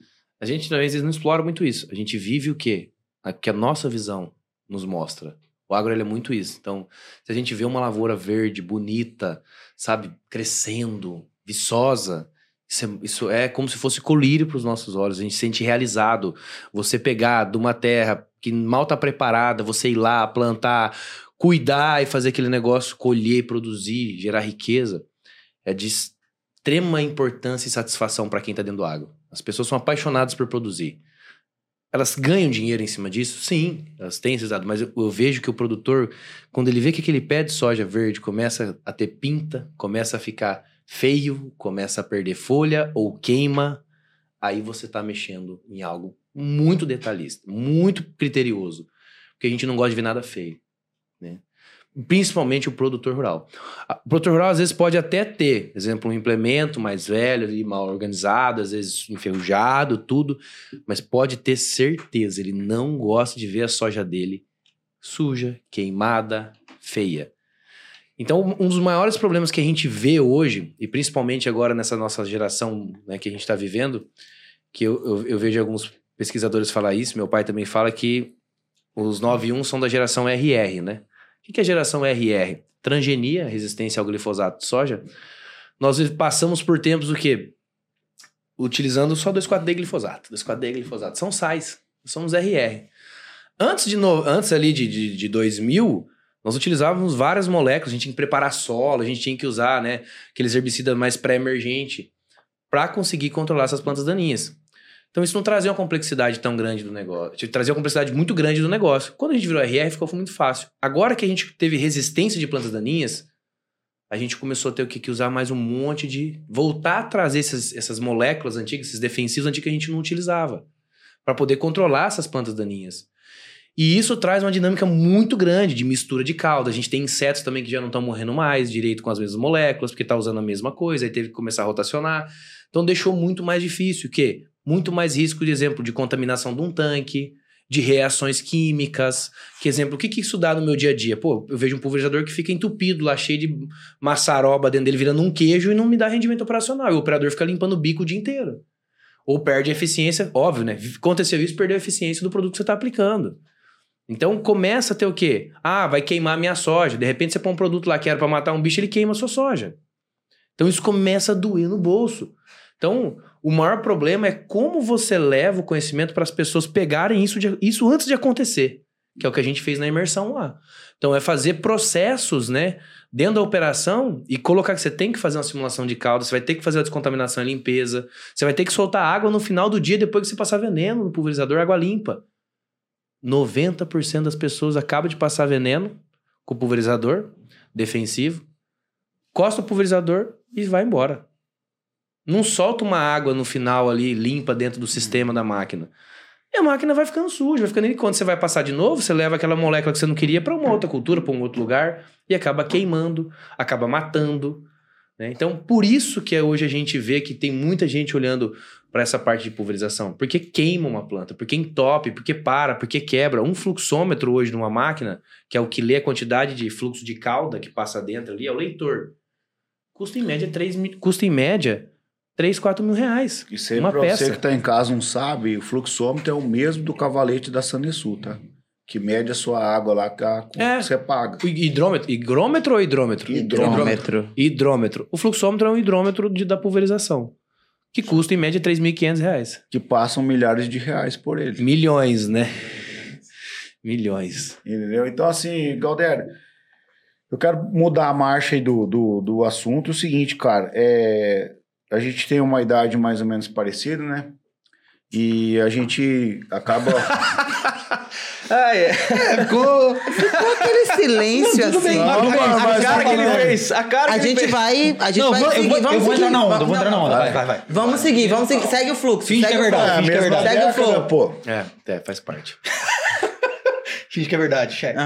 a gente às vezes não explora muito isso. A gente vive o quê? O que a nossa visão nos mostra. O agro é muito isso. Então, se a gente vê uma lavoura verde, bonita, sabe, crescendo, viçosa, isso é, isso é como se fosse colírio para os nossos olhos. A gente se sente realizado. Você pegar de uma terra que mal está preparada, você ir lá, plantar, cuidar e fazer aquele negócio, colher, produzir, gerar riqueza, é de extrema importância e satisfação para quem está dentro do agro. As pessoas são apaixonadas por produzir. Elas ganham dinheiro em cima disso? Sim, elas têm esses dados, mas eu, eu vejo que o produtor, quando ele vê que aquele pé de soja verde começa a ter pinta, começa a ficar feio, começa a perder folha ou queima, aí você está mexendo em algo muito detalhista, muito criterioso, porque a gente não gosta de ver nada feio? Principalmente o produtor rural. O produtor rural às vezes pode até ter, exemplo, um implemento mais velho e mal organizado, às vezes enferrujado, tudo, mas pode ter certeza, ele não gosta de ver a soja dele suja, queimada, feia. Então, um dos maiores problemas que a gente vê hoje, e principalmente agora nessa nossa geração né, que a gente está vivendo, que eu, eu, eu vejo alguns pesquisadores falar isso, meu pai também fala que os 91 são da geração RR, né? O que é geração RR? Transgenia, resistência ao glifosato de soja. Nós passamos por tempos o quê? Utilizando só 2,4-D glifosato. 2,4-D glifosato. São sais. Somos RR. Antes, de no- antes ali de, de, de 2000, nós utilizávamos várias moléculas. A gente tinha que preparar solo, a gente tinha que usar né, aqueles herbicidas mais pré-emergente para conseguir controlar essas plantas daninhas. Então isso não trazia uma complexidade tão grande do negócio. Trazia uma complexidade muito grande do negócio. Quando a gente virou RR, ficou muito fácil. Agora que a gente teve resistência de plantas daninhas, a gente começou a ter que usar mais um monte de. voltar a trazer essas, essas moléculas antigas, esses defensivos antigos que a gente não utilizava, para poder controlar essas plantas daninhas. E isso traz uma dinâmica muito grande de mistura de calda. A gente tem insetos também que já não estão morrendo mais direito com as mesmas moléculas, porque está usando a mesma coisa, aí teve que começar a rotacionar. Então deixou muito mais difícil, o quê? Muito mais risco, de exemplo, de contaminação de um tanque, de reações químicas. Que exemplo, o que, que isso dá no meu dia a dia? Pô, eu vejo um pulverizador que fica entupido lá, cheio de maçaroba dentro dele, virando um queijo e não me dá rendimento operacional. E o operador fica limpando o bico o dia inteiro. Ou perde a eficiência, óbvio, né? Aconteceu isso, perdeu a eficiência do produto que você está aplicando. Então começa a ter o quê? Ah, vai queimar a minha soja. De repente você põe um produto lá que era para matar um bicho, ele queima a sua soja. Então isso começa a doer no bolso. Então, o maior problema é como você leva o conhecimento para as pessoas pegarem isso, de- isso antes de acontecer, que é o que a gente fez na imersão lá. Então, é fazer processos, né, dentro da operação e colocar que você tem que fazer uma simulação de calda, você vai ter que fazer a descontaminação e limpeza, você vai ter que soltar água no final do dia depois que você passar veneno no pulverizador, água limpa. 90% das pessoas acabam de passar veneno com o pulverizador defensivo, costa o pulverizador e vai embora. Não solta uma água no final ali, limpa dentro do sistema da máquina. E a máquina vai ficando suja, vai ficando. E quando você vai passar de novo, você leva aquela molécula que você não queria para uma outra cultura, para um outro lugar, e acaba queimando, acaba matando. né? Então, por isso que hoje a gente vê que tem muita gente olhando para essa parte de pulverização. Porque queima uma planta, porque entope, porque para, porque quebra. Um fluxômetro hoje numa máquina, que é o que lê a quantidade de fluxo de calda que passa dentro ali, é o leitor. Custa em média 3 mil, custa em média 3, 4 mil reais. E sempre Uma pra peça. você que tá em casa não sabe, o fluxômetro é o mesmo do cavalete da Sanesul, tá? Que mede a sua água lá a- É. que você paga. O hidrômetro, higrômetro ou hidrômetro? Hidrômetro. Hidrômetro. O fluxômetro é um hidrômetro de, da pulverização, que custa em média 3.500 reais. Que passam milhares de reais por ele. Milhões, né? Milhões. Entendeu? Então, assim, Galdério, eu quero mudar a marcha aí do, do, do assunto. O seguinte, cara, é, a gente tem uma idade mais ou menos parecida, né? E a gente acaba. (laughs) Ah, é. Ficou aquele silêncio Tudo assim. bem, Não, a, mas- a cara que ele fez. A cara A que ele gente fez. vai, a gente Não, vai vou- eu seguir, vou, vamos eu vou seguir. entrar na onda, eu vou Não, entrar na não, onda. não. Vai, vai, vai. Vamos seguir, vamos seguir. Segue o fluxo. Finge que é verdade, fluxo. finge que é verdade. Segue o flow. pô. É, é, faz parte. (laughs) Finge que é verdade, chefe.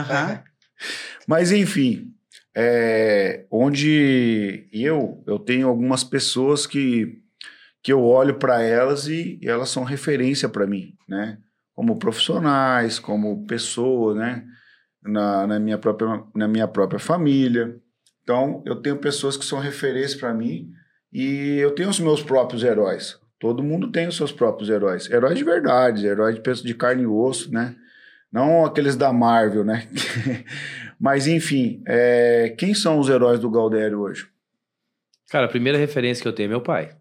Mas enfim, é, onde eu eu tenho algumas pessoas que que eu olho para elas e, e elas são referência para mim, né? Como profissionais, como pessoa, né? Na, na minha própria na minha própria família. Então eu tenho pessoas que são referência para mim e eu tenho os meus próprios heróis. Todo mundo tem os seus próprios heróis, heróis de verdade, heróis de de carne e osso, né? Não aqueles da Marvel, né? (laughs) Mas enfim, é, quem são os heróis do Galdério hoje? Cara, a primeira referência que eu tenho é meu pai.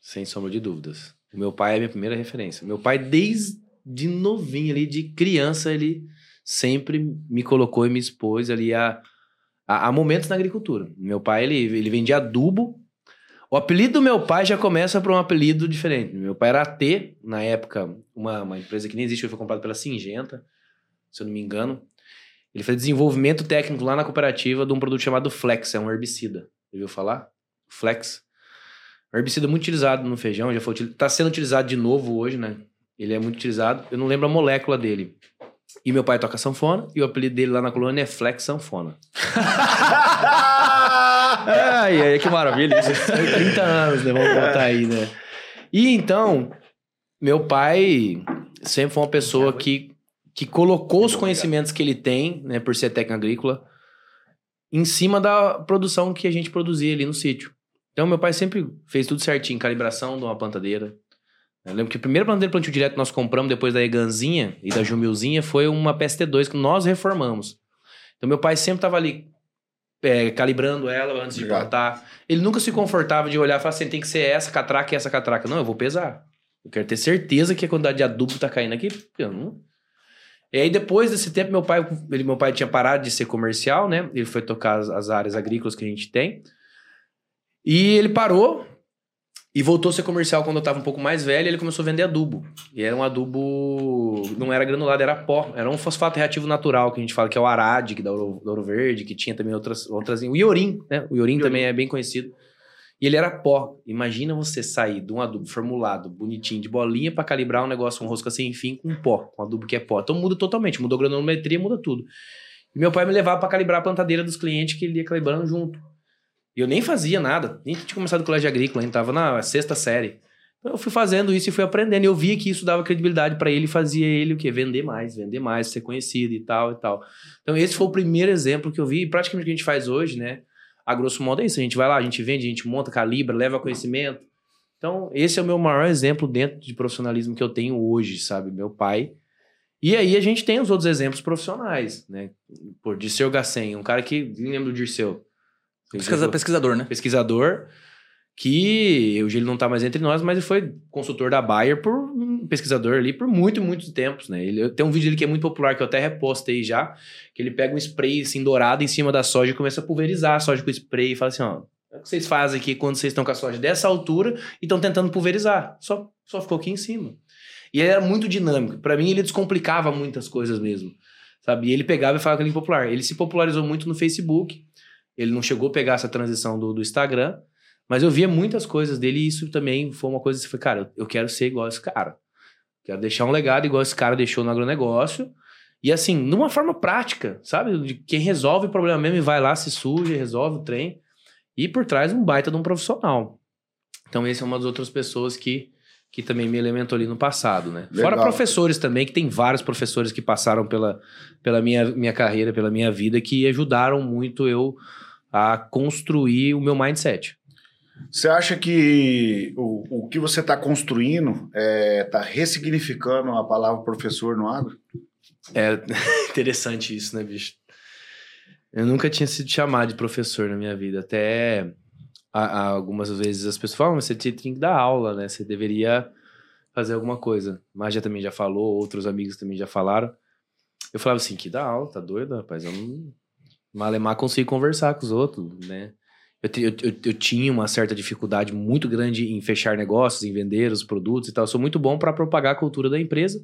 Sem sombra de dúvidas. O meu pai é a minha primeira referência. Meu pai, desde novinho ali, de criança, ele sempre me colocou e me expôs ali a, a, a momentos na agricultura. Meu pai, ele, ele vendia adubo. O apelido do meu pai já começa por um apelido diferente. Meu pai era AT, na época, uma, uma empresa que nem existe, foi comprada pela Singenta, se eu não me engano. Ele fez desenvolvimento técnico lá na cooperativa de um produto chamado Flex, é um herbicida. Já ouviu falar? Flex. Um herbicida muito utilizado no feijão, já foi está sendo utilizado de novo hoje, né? Ele é muito utilizado. Eu não lembro a molécula dele. E meu pai toca sanfona, e o apelido dele lá na colônia é Flex Sanfona. (laughs) Ai, ai, que maravilha isso. 30 anos, né? Vamos botar aí, né? E então, meu pai sempre foi uma pessoa que, que colocou os conhecimentos que ele tem, né, por ser técnico agrícola, em cima da produção que a gente produzia ali no sítio. Então, meu pai sempre fez tudo certinho, calibração de uma plantadeira. Eu lembro que a primeira plantadeira de plantio direto que nós compramos depois da Eganzinha e da Jumilzinha foi uma PST2 que nós reformamos. Então, meu pai sempre estava ali é, calibrando ela antes de plantar. Ele nunca se confortava de olhar e falar assim, tem que ser essa catraca e essa catraca. Não, eu vou pesar. Eu quero ter certeza que a quantidade de adubo tá caindo aqui. porque Eu não... E aí, depois desse tempo, meu pai, ele, meu pai tinha parado de ser comercial, né? Ele foi tocar as, as áreas agrícolas que a gente tem. E ele parou e voltou a ser comercial quando eu tava um pouco mais velho. Ele começou a vender adubo. E era um adubo. Não era granulado, era pó. Era um fosfato reativo natural, que a gente fala que é o Arad, que da Ouro, da Ouro Verde, que tinha também outras. outras o Iorim, né? O Iorim também é bem conhecido. E ele era pó. Imagina você sair de um adubo formulado, bonitinho, de bolinha, pra calibrar um negócio, um rosca sem fim, com pó, com adubo que é pó. Então muda totalmente. Mudou granulometria, muda tudo. E meu pai me levava pra calibrar a plantadeira dos clientes que ele ia calibrando junto. E eu nem fazia nada, nem tinha começado o colégio agrícola, ainda tava na sexta série. Então eu fui fazendo isso e fui aprendendo. E eu via que isso dava credibilidade pra ele e fazia ele o quê? Vender mais, vender mais, ser conhecido e tal e tal. Então esse foi o primeiro exemplo que eu vi, e praticamente o que a gente faz hoje, né? A grosso modo é isso. A gente vai lá, a gente vende, a gente monta, calibra, leva conhecimento. Então, esse é o meu maior exemplo dentro de profissionalismo que eu tenho hoje, sabe? Meu pai. E aí a gente tem os outros exemplos profissionais, né? Por Dirceu Gassen, um cara que. Lembro do Dirceu. Pesquisa- pesquisador, né? pesquisador que hoje ele não tá mais entre nós, mas ele foi consultor da Bayer por um pesquisador ali por muito, muitos tempos, né? Ele tem um vídeo dele que é muito popular que eu até repostei já, que ele pega um spray assim dourado em cima da soja e começa a pulverizar a soja com spray e fala assim, ó, o que vocês fazem aqui quando vocês estão com a soja dessa altura e estão tentando pulverizar. Só só ficou aqui em cima. E ele era muito dinâmico. Pra mim ele descomplicava muitas coisas mesmo. Sabe? E ele pegava e falava que ele é popular. Ele se popularizou muito no Facebook. Ele não chegou a pegar essa transição do, do Instagram. Mas eu via muitas coisas dele e isso também foi uma coisa que foi, cara, eu quero ser igual esse cara. Quero deixar um legado igual esse cara deixou no agronegócio. E assim, de uma forma prática, sabe? De quem resolve o problema mesmo e vai lá, se suja, resolve o trem. E por trás um baita de um profissional. Então, esse é uma das outras pessoas que, que também me elementou ali no passado, né? Legal. Fora professores também, que tem vários professores que passaram pela, pela minha, minha carreira, pela minha vida, que ajudaram muito eu a construir o meu mindset. Você acha que o, o que você está construindo está ressignificando a palavra professor no agro? É (laughs) interessante isso, né, bicho? Eu nunca tinha sido chamado de professor na minha vida. Até a- a- algumas vezes as pessoas falam, "Mas você tinha que dar aula, né? Você deveria fazer alguma coisa. Mas já também já falou, outros amigos também já falaram. Eu falava assim, que dá aula, tá doido, rapaz? Eu não... Malemar consigo conversar com os outros, né? Eu, eu, eu, eu tinha uma certa dificuldade muito grande em fechar negócios, em vender os produtos e tal. Eu sou muito bom para propagar a cultura da empresa,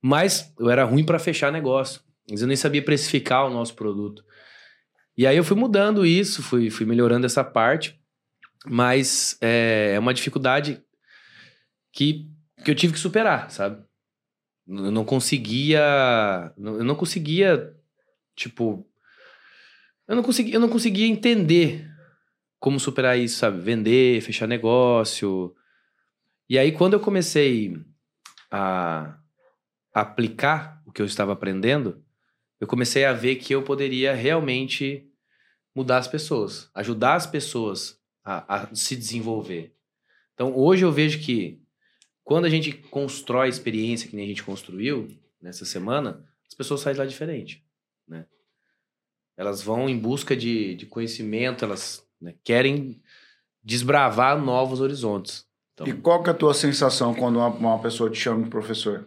mas eu era ruim para fechar negócio. Mas eu nem sabia precificar o nosso produto. E aí eu fui mudando isso, fui, fui melhorando essa parte, mas é, é uma dificuldade que, que eu tive que superar, sabe? Eu não conseguia. Eu não conseguia, tipo. Eu não conseguia, eu não conseguia entender como superar isso, sabe? Vender, fechar negócio. E aí, quando eu comecei a aplicar o que eu estava aprendendo, eu comecei a ver que eu poderia realmente mudar as pessoas, ajudar as pessoas a, a se desenvolver. Então, hoje eu vejo que quando a gente constrói experiência que nem a gente construiu nessa semana, as pessoas saem de lá diferente, né? Elas vão em busca de, de conhecimento, elas né, querem desbravar novos horizontes. Então, E qual que é a tua sensação quando uma, uma pessoa te chama de professor?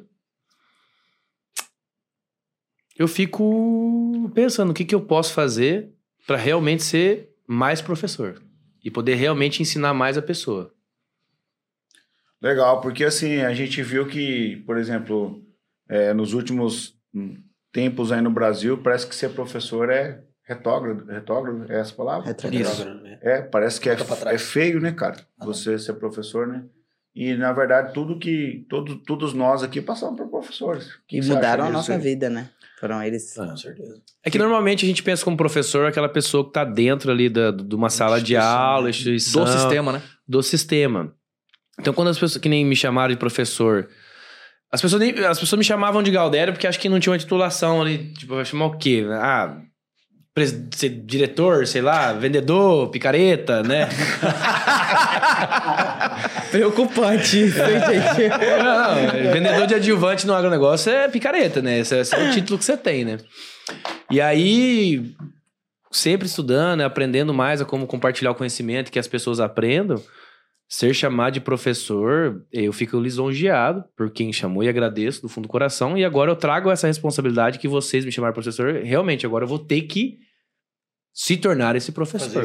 eu fico pensando o que, que eu posso fazer para realmente ser mais professor. e poder realmente ensinar mais a pessoa. Legal, porque assim, a gente viu que, por exemplo, é, nos últimos tempos aí no Brasil, parece que ser professor é retógrado, retógrado é essa palavra? Retógrado. né? É, parece que é, é feio, né, cara? Ah, não. Você ser professor, né? E, na verdade, tudo que... Todo, todos nós aqui passamos por professores. Que E que mudaram a nossa aí? vida, né? Foram eles. Ah. Com certeza. É que normalmente a gente pensa como professor aquela pessoa que está dentro ali da, de uma sala de Instituição, aula, né? instituição, Do sistema, né? do sistema. Então, quando as pessoas que nem me chamaram de professor, as pessoas, nem- as pessoas me chamavam de Galdério porque acho que não tinha uma titulação ali. Tipo, vai chamar o quê? Ah, ser diretor, sei lá, vendedor, picareta, né? (laughs) Preocupante isso, hein, gente? (laughs) Não, vendedor de adjuvante no agronegócio é picareta, né? Esse, esse é o título que você tem, né? E aí, sempre estudando, né, aprendendo mais a como compartilhar o conhecimento, que as pessoas aprendam, ser chamado de professor, eu fico lisonjeado por quem chamou e agradeço do fundo do coração. E agora eu trago essa responsabilidade que vocês me chamaram de professor. Realmente, agora eu vou ter que se tornar esse professor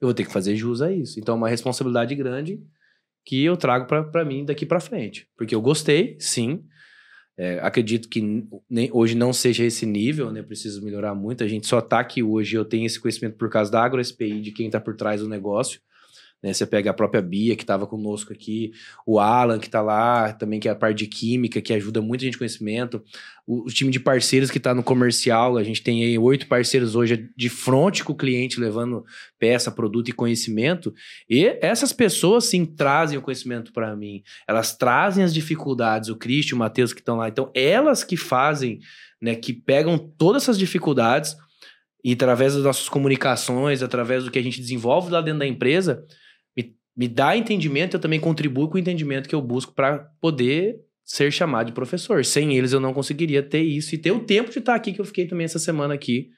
eu vou ter que fazer jus a isso. Então, é uma responsabilidade grande que eu trago pra mim daqui pra frente. Porque eu gostei, sim. É, acredito que nem- hoje não seja esse nível, né? Preciso melhorar muito. A gente só tá aqui hoje. Eu tenho esse conhecimento por causa da AgroSPI, de quem tá por trás do negócio. Né? Você pega a própria Bia, que estava conosco aqui, o Alan, que está lá, também que é a parte de química, que ajuda muito a gente conhecimento, o, o time de parceiros que está no comercial, a gente tem aí oito parceiros hoje de frente com o cliente, levando peça, produto e conhecimento, e essas pessoas sim trazem o conhecimento para mim, elas trazem as dificuldades, o Cristian, o Matheus que estão lá, então elas que fazem, né, que pegam todas essas dificuldades e através das nossas comunicações, através do que a gente desenvolve lá dentro da empresa, me, dá entendimento, eu também contribuo com o entendimento que eu busco para poder ser chamado de professor. Sem eles eu não conseguiria ter isso e ter o tempo de estar aqui que eu fiquei também essa semana aqui,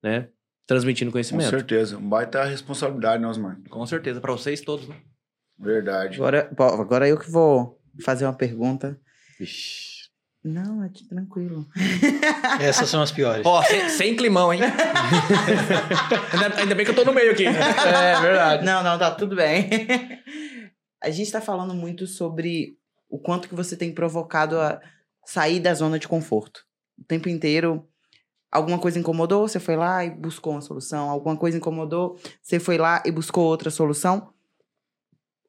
né, transmitindo Com conhecimento. certeza. Um baita responsabilidade, né, Osmar? Com certeza, pra vocês todos, né? Verdade. Agora, agora eu que vou fazer uma pergunta. Vixe. Não, é tranquilo. (laughs) Essas são as piores. Ó, sem, sem climão, hein? (laughs) ainda, ainda bem que eu tô no meio aqui. É verdade. Não, não, tá tudo bem. (laughs) A gente tá falando muito sobre o quanto que você tem provocado a sair da zona de conforto. O tempo inteiro, alguma coisa incomodou, você foi lá e buscou uma solução. Alguma coisa incomodou, você foi lá e buscou outra solução.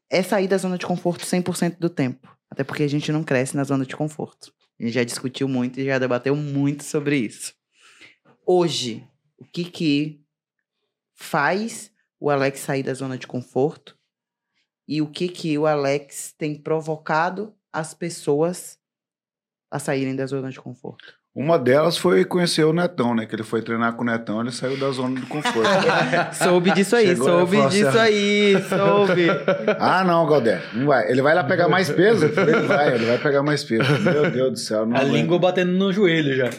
É sair da zona de conforto 100% do tempo. Até porque a gente não cresce na zona de conforto. A gente já discutiu muito e já debateu muito sobre isso. Hoje, o que que faz o Alex sair da zona de conforto e o que que o Alex tem provocado as pessoas a saírem da zona de conforto. Uma delas foi conhecer o Netão, né? Que ele foi treinar com o Netão, ele saiu da zona do conforto. (laughs) soube disso aí, Chegou soube assim, disso ó. aí, soube. (laughs) ah, não, Galdé, não vai. Ele vai lá pegar mais peso? Ele vai, ele vai pegar mais peso. Meu Deus do céu. Não A aguento. língua batendo no joelho já.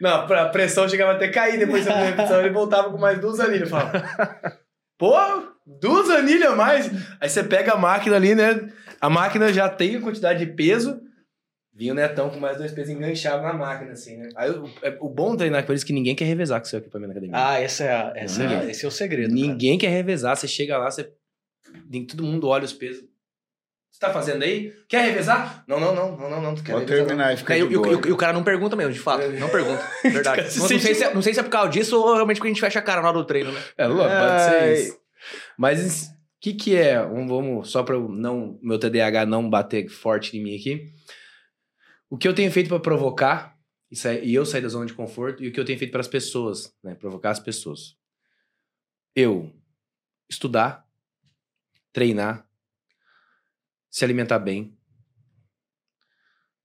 Não, a pressão chegava até cair depois da repetição, ele voltava com mais duas anilhas. Falava, pô, duas anilhas a mais? Aí você pega a máquina ali, né? A máquina já tem a quantidade de peso. Vinha o Netão com mais dois pesos enganchado na máquina, assim, né? Aí o, é- o bom treinar com eles é que ninguém quer revezar com o seu equipamento na academia. Ah, essa é a, essa é a- esse é o segredo. Ninguém quer revezar. Você chega lá, você. Todo mundo olha os pesos. Você tá fazendo aí? Quer revezar? Não, não, não, não, não, não. Tu quer Pode revezar, terminar e fica E, de o- e o- boa. e o- e o cara não pergunta mesmo, de fato. Não pergunta. (laughs) Verdade. Não, não sei se é, não sei se é por causa disso ou realmente porque a gente fecha a cara na hora do treino, né? É, lógico, pode ser isso. Mas o que que é? Vamos, vamos só para não meu TDAH não bater forte em mim aqui. O que eu tenho feito para provocar e, sair- e eu sair da zona de conforto e o que eu tenho feito para as pessoas, né? Provocar as pessoas. Eu estudar, treinar, se alimentar bem,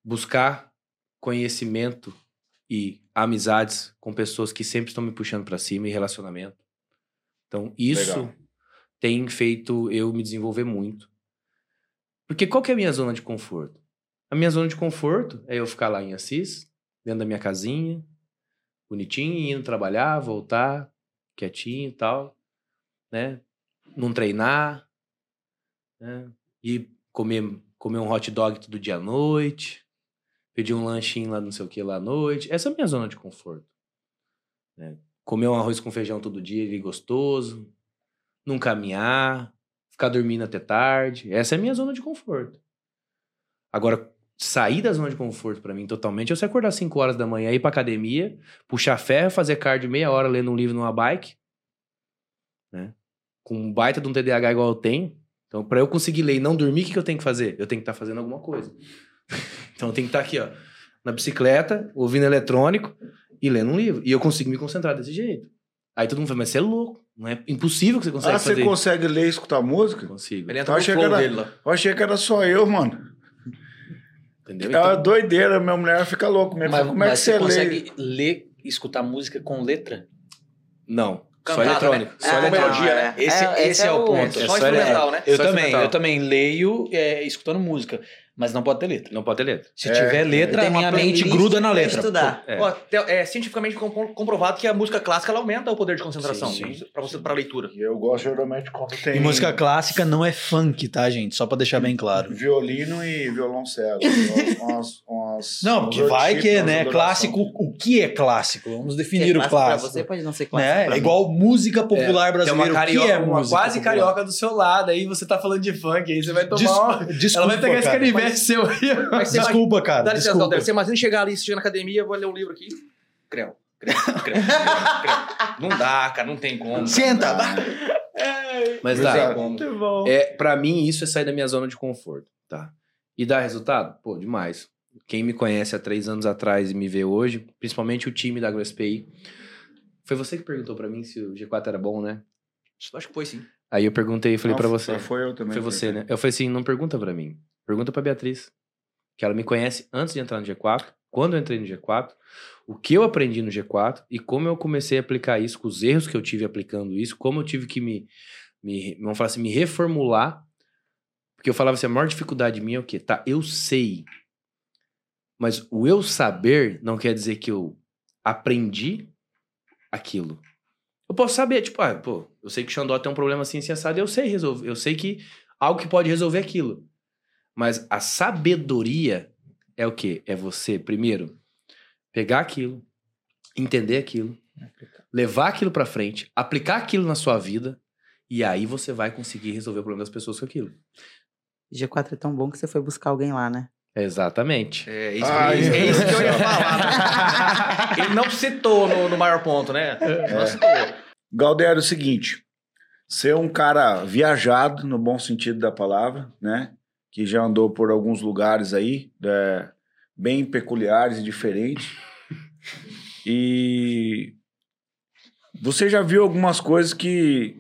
buscar conhecimento e amizades com pessoas que sempre estão me puxando para cima e relacionamento. Então, isso Legal. tem feito eu me desenvolver muito. Porque qual que é a minha zona de conforto? A minha zona de conforto é eu ficar lá em Assis, dentro da minha casinha, bonitinho, indo trabalhar, voltar, quietinho e tal, né? Não treinar, né? E comer, comer um hot dog todo dia à noite, pedir um lanchinho lá não sei o que lá à noite. Essa é a minha zona de conforto. né? Comer um arroz com feijão todo dia e gostoso, não caminhar, ficar dormindo até tarde. Essa é a minha zona de conforto. Agora, sair da zona de conforto pra mim totalmente é você acordar 5 horas da manhã, ir pra academia, puxar ferro, fazer cardio meia hora lendo um livro numa bike, né? Com um baita de um TDAH igual eu tenho. Então, pra eu conseguir ler e não dormir, o que, que eu tenho que fazer? Eu tenho que estar fazendo alguma coisa. (laughs) então, eu tenho que estar aqui, ó, na bicicleta, ouvindo eletrônico e lendo um livro. E eu consigo me concentrar desse jeito. Aí todo mundo fala, mas você é louco. Não é impossível que você consegue Ah, fazer você consegue ler e escutar música? Consigo. Ele Eu entra no achei que era- dele lá. Eu achei que era só eu, mano. Entendeu? É uma Então, doideira, minha mulher fica louca. Minha Mas, filha, como é que mas você, você lê? consegue ler, escutar música com letra? não. Só eletrônico. né? Só Ah, melodia, né? Esse, esse é, o ponto. É Só instrumental, né? Eu Só também, eu também leio é, escutando música, mas não pode ter letra. Não pode ter letra. Se É, tiver letra, Tem a uma minha mente gruda na letra. estudar. É. Ó, é cientificamente compro- comprovado que a música clássica ela aumenta o poder de concentração para você para leitura. E Eu gosto geralmente quando tem E música clássica não é funk, tá, gente? Só pra deixar bem claro. violino e violoncelo. umas, umas, Não, porque vai que, né? Clássico, o que é clássico? Vamos Que é definir o clássico pra clássico. você pode não ser clássico. né? É igual música popular Tem brasileira. uma o que carioca, é uma quase popular? carioca do seu lado, aí você tá falando de funk, aí você vai tomar Des- uma... Desculpa, Ela vai pegar esse canivete aí. Desculpa, cara. Dá licença, desculpa. Dalter. Você imagina chegar ali, você chega na academia, vou ler um livro aqui. Creu. Creu, creu, creu, creu. Não dá, cara, não tem como. Senta, vai. Mas dá. É, pra mim, isso é sair da minha zona de conforto, tá? E dá resultado? Pô, demais. Quem me conhece há três anos atrás e me vê hoje, principalmente o time da AgroSPI, foi você que perguntou pra mim se o G4 era bom, né? Acho que foi sim. Aí eu perguntei e falei Não, pra você. Foi eu também. Foi você, né? Eu falei assim, não pergunta pra mim. Pergunta pra Beatriz. Que ela me conhece antes de entrar no G4, quando eu entrei no G4, o que eu aprendi no G4 e como eu comecei a aplicar isso, com os erros que eu tive aplicando isso, como eu tive que me, me vamos falar assim, me reformular. Porque eu falava assim, a maior dificuldade minha é o quê? Tá, eu sei. Mas o eu saber não quer dizer que eu aprendi aquilo. Eu posso saber, tipo, ah, pô, eu sei que o Xandó tem um problema assim, assim, assado, eu sei resolver. Eu sei que algo que pode resolver aquilo. Mas a sabedoria é o quê? É você, primeiro, pegar aquilo, entender aquilo, levar aquilo pra frente, aplicar aquilo na sua vida, e aí você vai conseguir resolver o problema das pessoas com aquilo. G4 é tão bom que você foi buscar alguém lá, né? Exatamente. É isso, Ai, é isso- é isso que eu ia falar. (laughs) Ele não citou no, no maior ponto, né? Não citou. Galdério, é o seguinte. Ser um cara viajado, no bom sentido da palavra, né? Que já andou por alguns lugares aí, é, bem peculiares e diferentes. (laughs) E você já viu algumas coisas que,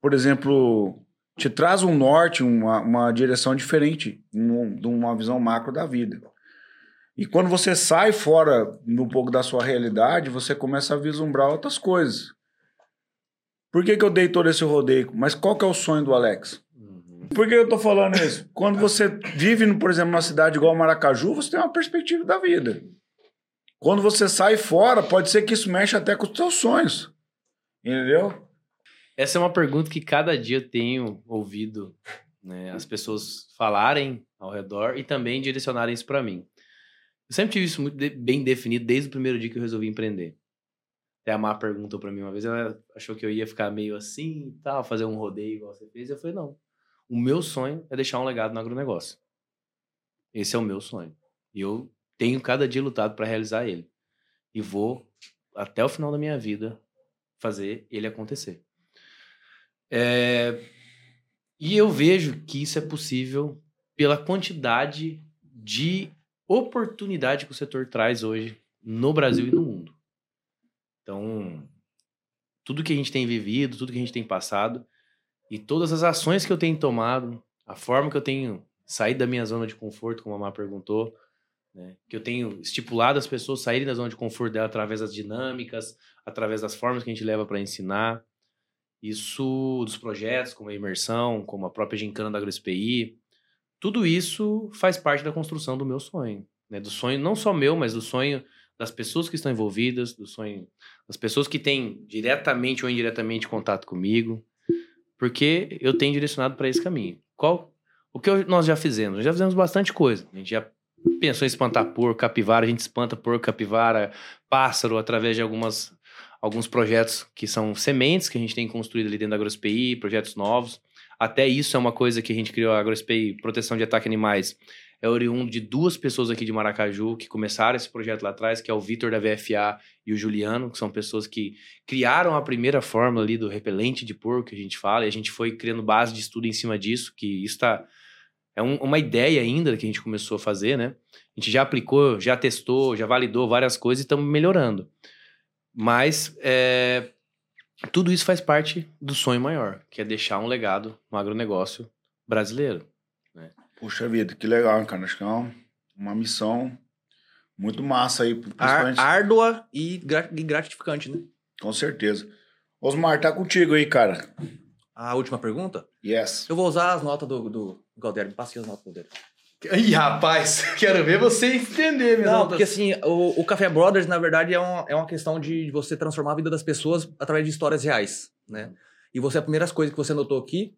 por exemplo, te traz um norte, uma, uma direção diferente, num- de uma visão macro da vida. E quando você sai fora um pouco da sua realidade, você começa a vislumbrar outras coisas. Por que, que eu dei todo esse rodeio? Mas qual que é o sonho do Alex? Por que eu tô falando isso? Quando você vive, por exemplo, numa cidade igual Maracaju, você tem uma perspectiva da vida. Quando você sai fora, pode ser que isso mexa até com os seus sonhos. Entendeu? Essa é uma pergunta que cada dia eu tenho ouvido né, as pessoas falarem ao redor e também direcionarem isso pra mim. Eu sempre tive isso muito de- bem definido desde o primeiro dia que eu resolvi empreender. Até a Má perguntou pra mim uma vez, ela achou que eu ia ficar meio assim e tal, fazer um rodeio igual você fez. Eu falei, não. O meu sonho é deixar um legado no agronegócio. Esse é o meu sonho. E eu tenho cada dia lutado pra realizar ele. E vou, até o final da minha vida, fazer ele acontecer. É, E eu vejo que isso é possível pela quantidade de oportunidade que o setor traz hoje no Brasil e no mundo. Então, tudo que a gente tem vivido, tudo que a gente tem passado e todas as ações que eu tenho tomado, a forma que eu tenho saído da minha zona de conforto, como a Má perguntou, né, que eu tenho estipulado as pessoas saírem da zona de conforto dela através das dinâmicas, através das formas que a gente leva para ensinar. Isso dos projetos, como a imersão, como a própria gincana da AgroSPI, tudo isso faz parte da construção do meu sonho. Né? Do sonho não só meu, mas do sonho das pessoas que estão envolvidas, do sonho das pessoas que têm diretamente ou indiretamente contato comigo, porque eu tenho direcionado para esse caminho. Qual o que eu- nós já fizemos? Nós já fizemos bastante coisa. A gente já pensou em espantar porco, capivara, a gente espanta porco, capivara, pássaro através de algumas alguns projetos que são sementes que a gente tem construído ali dentro da AgroSPI, projetos novos. Até isso é uma coisa que a gente criou, a AgroSPI, Proteção de Ataque a Animais, é oriundo de duas pessoas aqui de Maracaju que começaram esse projeto lá atrás, que é o Vitor da VFA e o Juliano, que são pessoas que criaram a primeira fórmula ali do repelente de porco que a gente fala, e a gente foi criando base de estudo em cima disso, que isso tá, é um, uma ideia ainda que a gente começou a fazer, né? A gente já aplicou, já testou, já validou várias coisas e estamos melhorando. Mas é, tudo isso faz parte do sonho maior, que é deixar um legado no agronegócio brasileiro. Puxa vida, que legal, cara. Acho que é uma, uma missão muito massa aí. Ar, árdua e, gra- e gratificante, né? Com certeza. Osmar, tá contigo aí, cara. A última pergunta? Yes. Eu vou usar as notas do, do Galdério. Me passe as notas do Galdério. Ih, rapaz, (laughs) quero ver você entender, meu Não, porque assim, o, o Café Brothers, na verdade, é uma, é uma questão de você transformar a vida das pessoas através de histórias reais, né? E você, as primeiras coisas que você notou aqui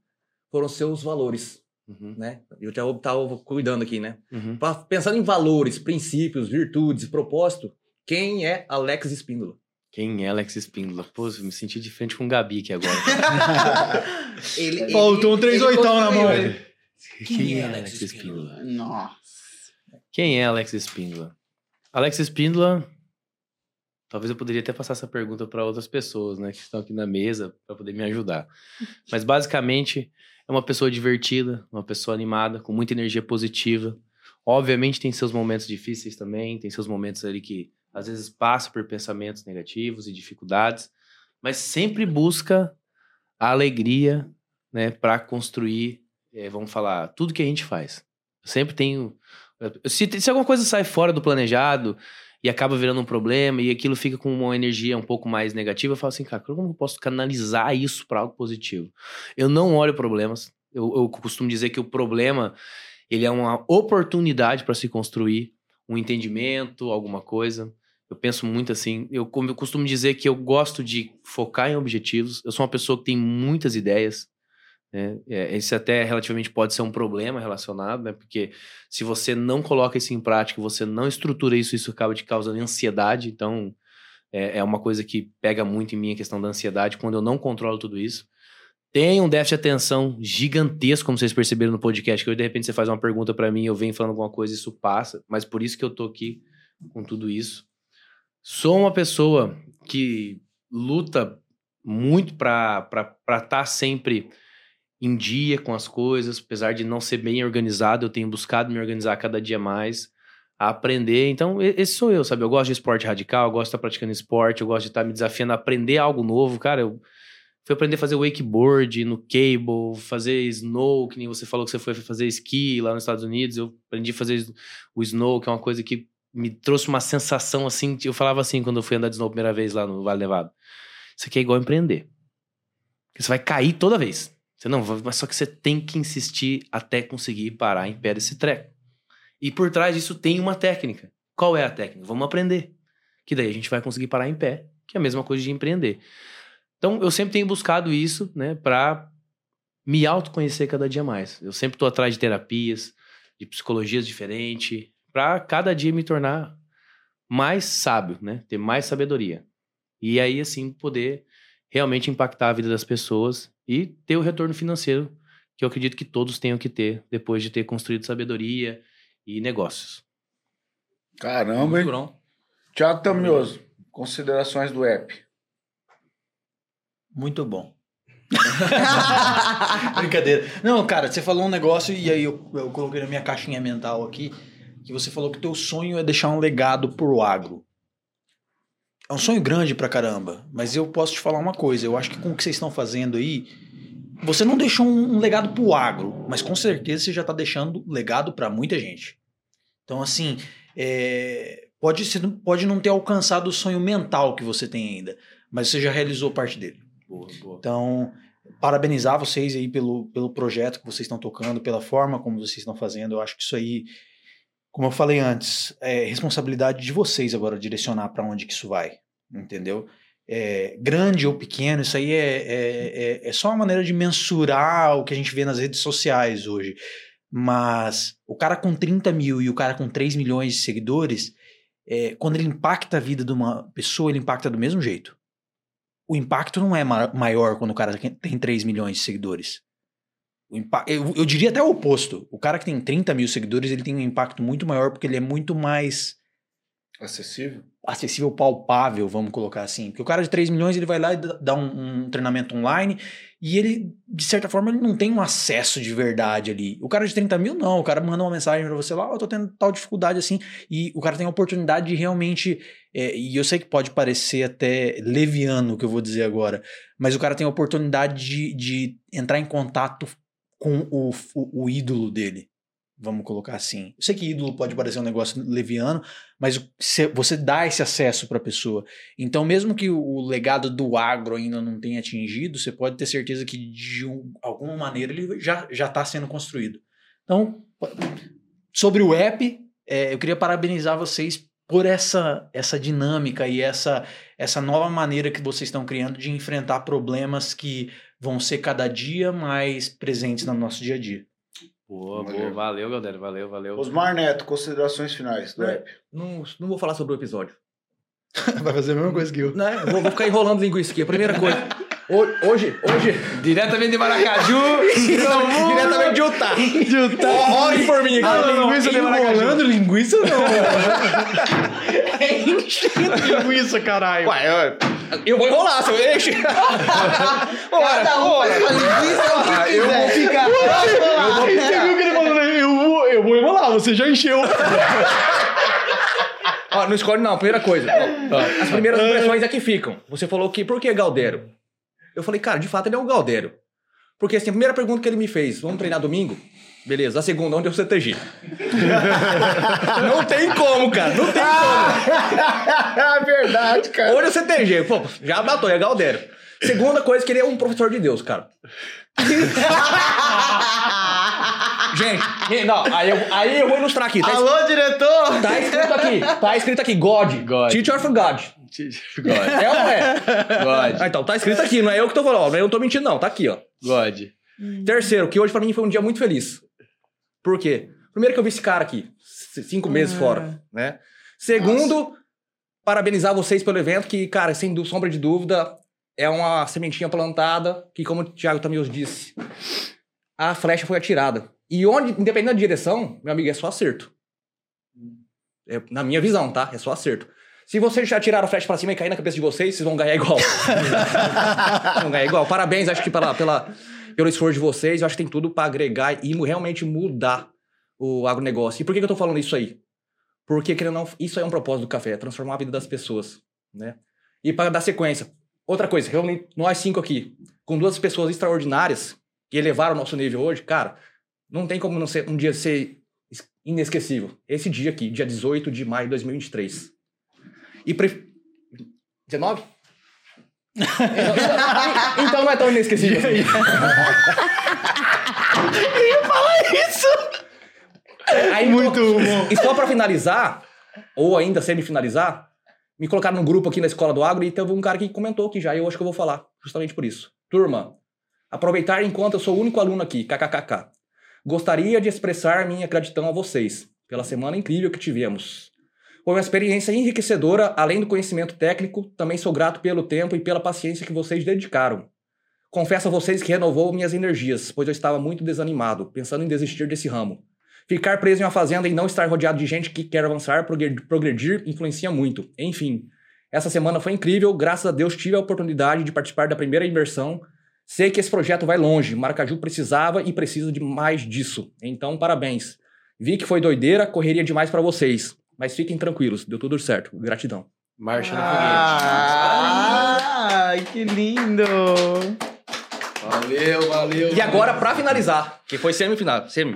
foram seus valores, Uhum, né? Eu já tava cuidando aqui, né? uhum. Pa- Pensando em valores, princípios, virtudes, propósito, quem é Alex Espíndola? Quem é Alex Espíndola? Pô, eu me senti de frente com o Gabi aqui agora. (laughs) Ele, Faltou um três ele oitão na mão. construiu. Quem é Alex Espíndola? Nossa. Quem é Alex Espíndola? Alex Espíndola. Talvez eu poderia até passar essa pergunta para outras pessoas, né, que estão aqui na mesa para poder me ajudar. Mas basicamente é uma pessoa divertida, uma pessoa animada, com muita energia positiva. Obviamente tem seus momentos difíceis também, tem seus momentos ali que às vezes passa por pensamentos negativos e dificuldades, mas sempre busca a alegria, né, para construir, eh, vamos falar, tudo que a gente faz. Eu sempre tenho se, se alguma coisa sai fora do planejado e acaba virando um problema e aquilo fica com uma energia um pouco mais negativa, eu falo assim, cara, como eu posso canalizar isso para algo positivo? Eu não olho problemas. Eu, eu costumo dizer que o problema ele é uma oportunidade para se construir um entendimento, alguma coisa. Eu penso muito assim. Eu, eu costumo dizer que eu gosto de focar em objetivos. Eu sou uma pessoa que tem muitas ideias. Né? É, esse até relativamente pode ser um problema relacionado, né? Porque se você não coloca isso em prática, você não estrutura isso, isso acaba te causando ansiedade. Então, é, é uma coisa que pega muito em mim a questão da ansiedade, quando eu não controlo tudo isso. Tem um déficit de atenção gigantesco, como vocês perceberam no podcast, que hoje, de repente você faz uma pergunta pra mim, eu venho falando alguma coisa e isso passa, mas por isso que eu tô aqui com tudo isso. Sou uma pessoa que luta muito pra estar tá sempre em dia com as coisas, apesar de não ser bem organizado, eu tenho buscado me organizar cada dia mais, a aprender. Então, esse sou eu, sabe? Eu gosto de esporte radical, eu gosto de estar praticando esporte, eu gosto de estar me desafiando a aprender algo novo. Cara, eu fui aprender a fazer wakeboard no cable, fazer snow, que nem você falou que você foi fazer esqui lá nos Estados Unidos. Eu aprendi a fazer o snow, que é uma coisa que me trouxe uma sensação assim. Eu falava assim quando eu fui andar de snow a primeira vez lá no Vale Nevado. Isso aqui é igual empreender. Você vai cair toda vez. Você não, mas só que você tem que insistir até conseguir parar em pé desse treco. E por trás disso tem uma técnica. Qual é a técnica? Vamos aprender. Que daí a gente vai conseguir parar em pé, que é a mesma coisa de empreender. Então, eu sempre tenho buscado isso, né, para me autoconhecer cada dia mais. Eu sempre estou atrás de terapias, de psicologias diferentes, para cada dia me tornar mais sábio, né, ter mais sabedoria. E aí, assim, poder realmente impactar a vida das pessoas e ter o retorno financeiro que eu acredito que todos tenham que ter depois de ter construído sabedoria e negócios. Caramba, hein? Durão. Tiago Tamioso, considerações do app. Muito bom. (laughs) Brincadeira. Não, cara, você falou um negócio e aí eu, eu coloquei na minha caixinha mental aqui que você falou que teu sonho é deixar um legado pro agro. É um sonho grande pra caramba, mas eu posso te falar uma coisa. Eu acho que com o que vocês estão fazendo aí, você não deixou um, um legado pro agro, mas com certeza você já tá deixando legado pra muita gente. Então, assim, é, pode, ser, pode não ter alcançado o sonho mental que você tem ainda, mas você já realizou parte dele. Boa, boa. Então, parabenizar vocês aí pelo, pelo projeto que vocês estão tocando, pela forma como vocês estão fazendo. Eu acho que isso aí, como eu falei antes, é responsabilidade de vocês agora direcionar para onde que isso vai, entendeu? É, grande ou pequeno, isso aí é, é, é, é só uma maneira de mensurar o que a gente vê nas redes sociais hoje. Mas o cara com 30 mil e o cara com 3 milhões de seguidores, é, quando ele impacta a vida de uma pessoa, ele impacta do mesmo jeito. o impacto não é ma- maior quando o cara tem 3 milhões de seguidores. Eu, eu diria até o oposto. O cara que tem 30 mil seguidores, ele tem um impacto muito maior porque ele é muito mais Acessível? Acessível, palpável, vamos colocar assim. Porque o cara de 3 milhões, ele vai lá e dá um, um treinamento online e ele, de certa forma, ele não tem um acesso de verdade ali. O cara de 30 mil, não. O cara manda uma mensagem pra você lá, ó, eu tô tendo tal dificuldade assim. E o cara tem a oportunidade de realmente. é, e eu sei que pode parecer até leviano o que eu vou dizer agora, mas o cara tem a oportunidade de, de entrar em contato com o, o, o ídolo dele. Vamos colocar assim. Eu sei que ídolo pode parecer um negócio leviano, mas você dá esse acesso para a pessoa. Então, mesmo que o legado do agro ainda não tenha atingido, você pode ter certeza que de um- alguma maneira ele já está sendo construído. Então, sobre o app, é, eu queria parabenizar vocês por essa essa dinâmica e essa essa nova maneira que vocês estão criando de enfrentar problemas que vão ser cada dia mais presentes no nosso dia a dia. Boa, Valeu. boa. Valeu, galera. Valeu, valeu. Osmar Neto, considerações finais do É. app. Não, não vou falar sobre o episódio. (laughs) Vai fazer a mesma coisa que eu. Né? Vou, vou ficar enrolando linguiça aqui. A primeira coisa. Ho- Hoje, hoje, Diretamente de Maracaju. (laughs) diretamente de Utah. De Utah. Olhem por mim aqui. Ah, linguiça de Maracaju. enrolando linguiça não. (laughs) é enchendo linguiça, caralho. Ué, eu, eu vou enrolar, se eu enche. Ora, ora. Ah, eu vou ficar. Ele falou, né? Eu vou, eu vou enrolar, você já encheu. (laughs) Ó, não escolhe não, primeira coisa. Ó, As primeiras impressões é que ficam. Você falou que, por que Galdério? Eu falei, cara, de fato ele é um Galdério. Porque assim, a primeira pergunta que ele me fez, vamos treinar domingo? Beleza. A segunda, onde é o CTG? não tem como, cara, não tem como. (laughs) É verdade, cara. Onde é o CTG? Pô, já matou, é Galdério. Segunda coisa, que ele é um professor de Deus, cara. (laughs) Gente, não, aí eu, aí eu vou ilustrar aqui. Tá, Alô, diretor! tá escrito aqui, tá escrito aqui, God. God. Teacher of God. God. É ou não é? God. Ah, então, tá escrito aqui, não é eu que tô falando, ó, eu não tô mentindo não, tá aqui, ó. God. Terceiro, que hoje pra mim foi um dia muito feliz. Por quê? Primeiro que eu vi esse cara aqui, cinco meses fora, né? Segundo, parabenizar vocês pelo evento, que, cara, sem sombra de dúvida, é uma sementinha plantada, que como o Thiago também os disse, a flecha foi atirada. E onde, independente da direção, meu amigo, é só acerto. É, na minha visão, tá? É só acerto. Se vocês já tiraram a flecha pra cima e cair na cabeça de vocês, vocês vão ganhar igual. (laughs) vão ganhar igual. Parabéns, acho que pela, pela, pelo esforço de vocês, eu acho que tem tudo pra agregar e realmente mudar o agronegócio. E por que, que eu tô falando isso aí? Porque, querendo não, isso é um propósito do café, é transformar a vida das pessoas, né? E para dar sequência, outra coisa, reunir nós cinco aqui, com duas pessoas extraordinárias, que elevaram o nosso nível hoje, cara, não tem como não ser, um dia ser es- inesquecível. Esse dia aqui, dia 18 de maio de 2023. E pre... 19? então, (laughs) então não é tão inesquecível assim. (laughs) Aí, Muito bom. E só pra finalizar, ou ainda semi-finalizar, me colocaram num grupo aqui na Escola do Agro e teve um cara que comentou aqui já, e eu acho que eu vou falar, justamente por isso. Turma, aproveitar enquanto eu sou o único aluno aqui, kkkk. Gostaria de expressar minha gratidão a vocês pela semana incrível que tivemos. Foi uma experiência enriquecedora, além do conhecimento técnico, também sou grato pelo tempo e pela paciência que vocês dedicaram. Confesso a vocês que renovou minhas energias, pois eu estava muito desanimado, pensando em desistir desse ramo. Ficar preso em uma fazenda e não estar rodeado de gente que quer avançar, progre- progredir, influencia muito. Enfim, essa semana foi incrível, graças a Deus tive a oportunidade de participar da primeira imersão. Sei que esse projeto vai longe, Maracaju precisava e precisa de mais disso. Então, parabéns. Vi que foi doideira, correria demais pra vocês. Mas fiquem tranquilos, deu tudo certo. Gratidão. Marcha no Ah, ai, que lindo! foguete. Valeu, valeu. E agora, pra finalizar, que foi semifinal. Semi.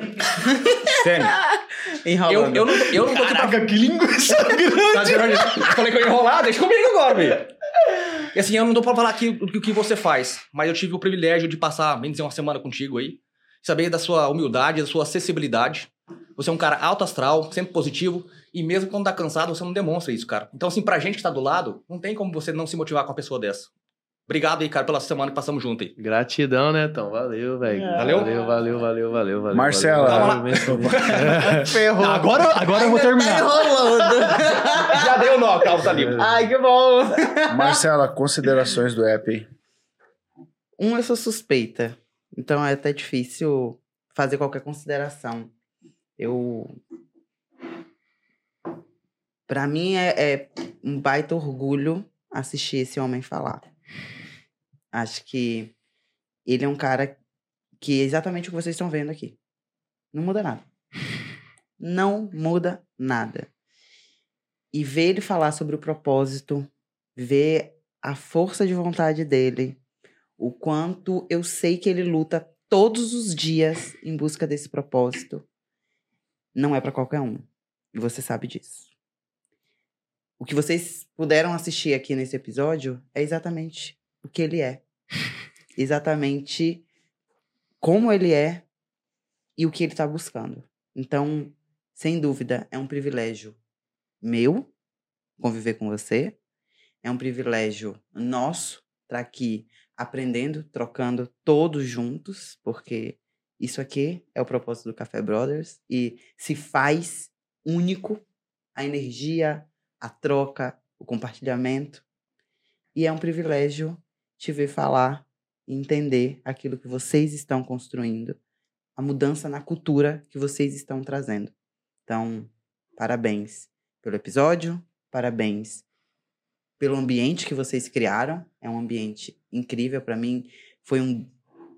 Semi. (laughs) Eu, Enrolando. eu, não, eu não tô aqui pra Caraca, que linguiça grande. Tá grande. Falei que eu ia enrolar, deixa comigo agora, velho. E assim, eu não tô pra falar aqui o que- o que você faz, mas eu tive o privilégio de passar, bem dizer, uma semana contigo aí. Saber da sua humildade, da sua acessibilidade. Você é um cara alto astral, sempre positivo, e mesmo quando tá cansado, você não demonstra isso, cara. Então, assim, pra gente que tá do lado, não tem como você não se motivar com uma pessoa dessa. Obrigado aí, cara, pela semana que passamos junto aí. Gratidão, né, Tom? Valeu, velho. Valeu? Valeu, valeu, valeu, valeu, valeu. Marcela. valeu. Valeu. (laughs) Ferrou. Agora, agora eu vou terminar. Tá enrolando. (laughs) Já deu o nó, calma, tá livre. Ai, que bom. Marcela, considerações do app aí. Um, eu sou suspeita. Então é até difícil fazer qualquer consideração. Eu. Pra mim é, é um baita orgulho assistir esse homem falar. Acho que ele é um cara que é exatamente o que vocês estão vendo aqui. Não muda nada. Não muda nada. E ver ele falar sobre o propósito, ver a força de vontade dele, o quanto eu sei que ele luta todos os dias em busca desse propósito, não é para qualquer um. E você sabe disso. O que vocês puderam assistir aqui nesse episódio é exatamente o que ele é. Exatamente como ele é e o que ele está buscando. Então, sem dúvida, é um privilégio meu conviver com você. É um privilégio nosso estar aqui aprendendo, trocando todos juntos, porque isso aqui é o propósito do Café Brothers e se faz único a energia, a troca, o compartilhamento. E é um privilégio te ver falar e entender aquilo que vocês estão construindo, a mudança na cultura que vocês estão trazendo. Então, parabéns pelo episódio, parabéns pelo ambiente que vocês criaram. É um ambiente incrível para mim. Foi um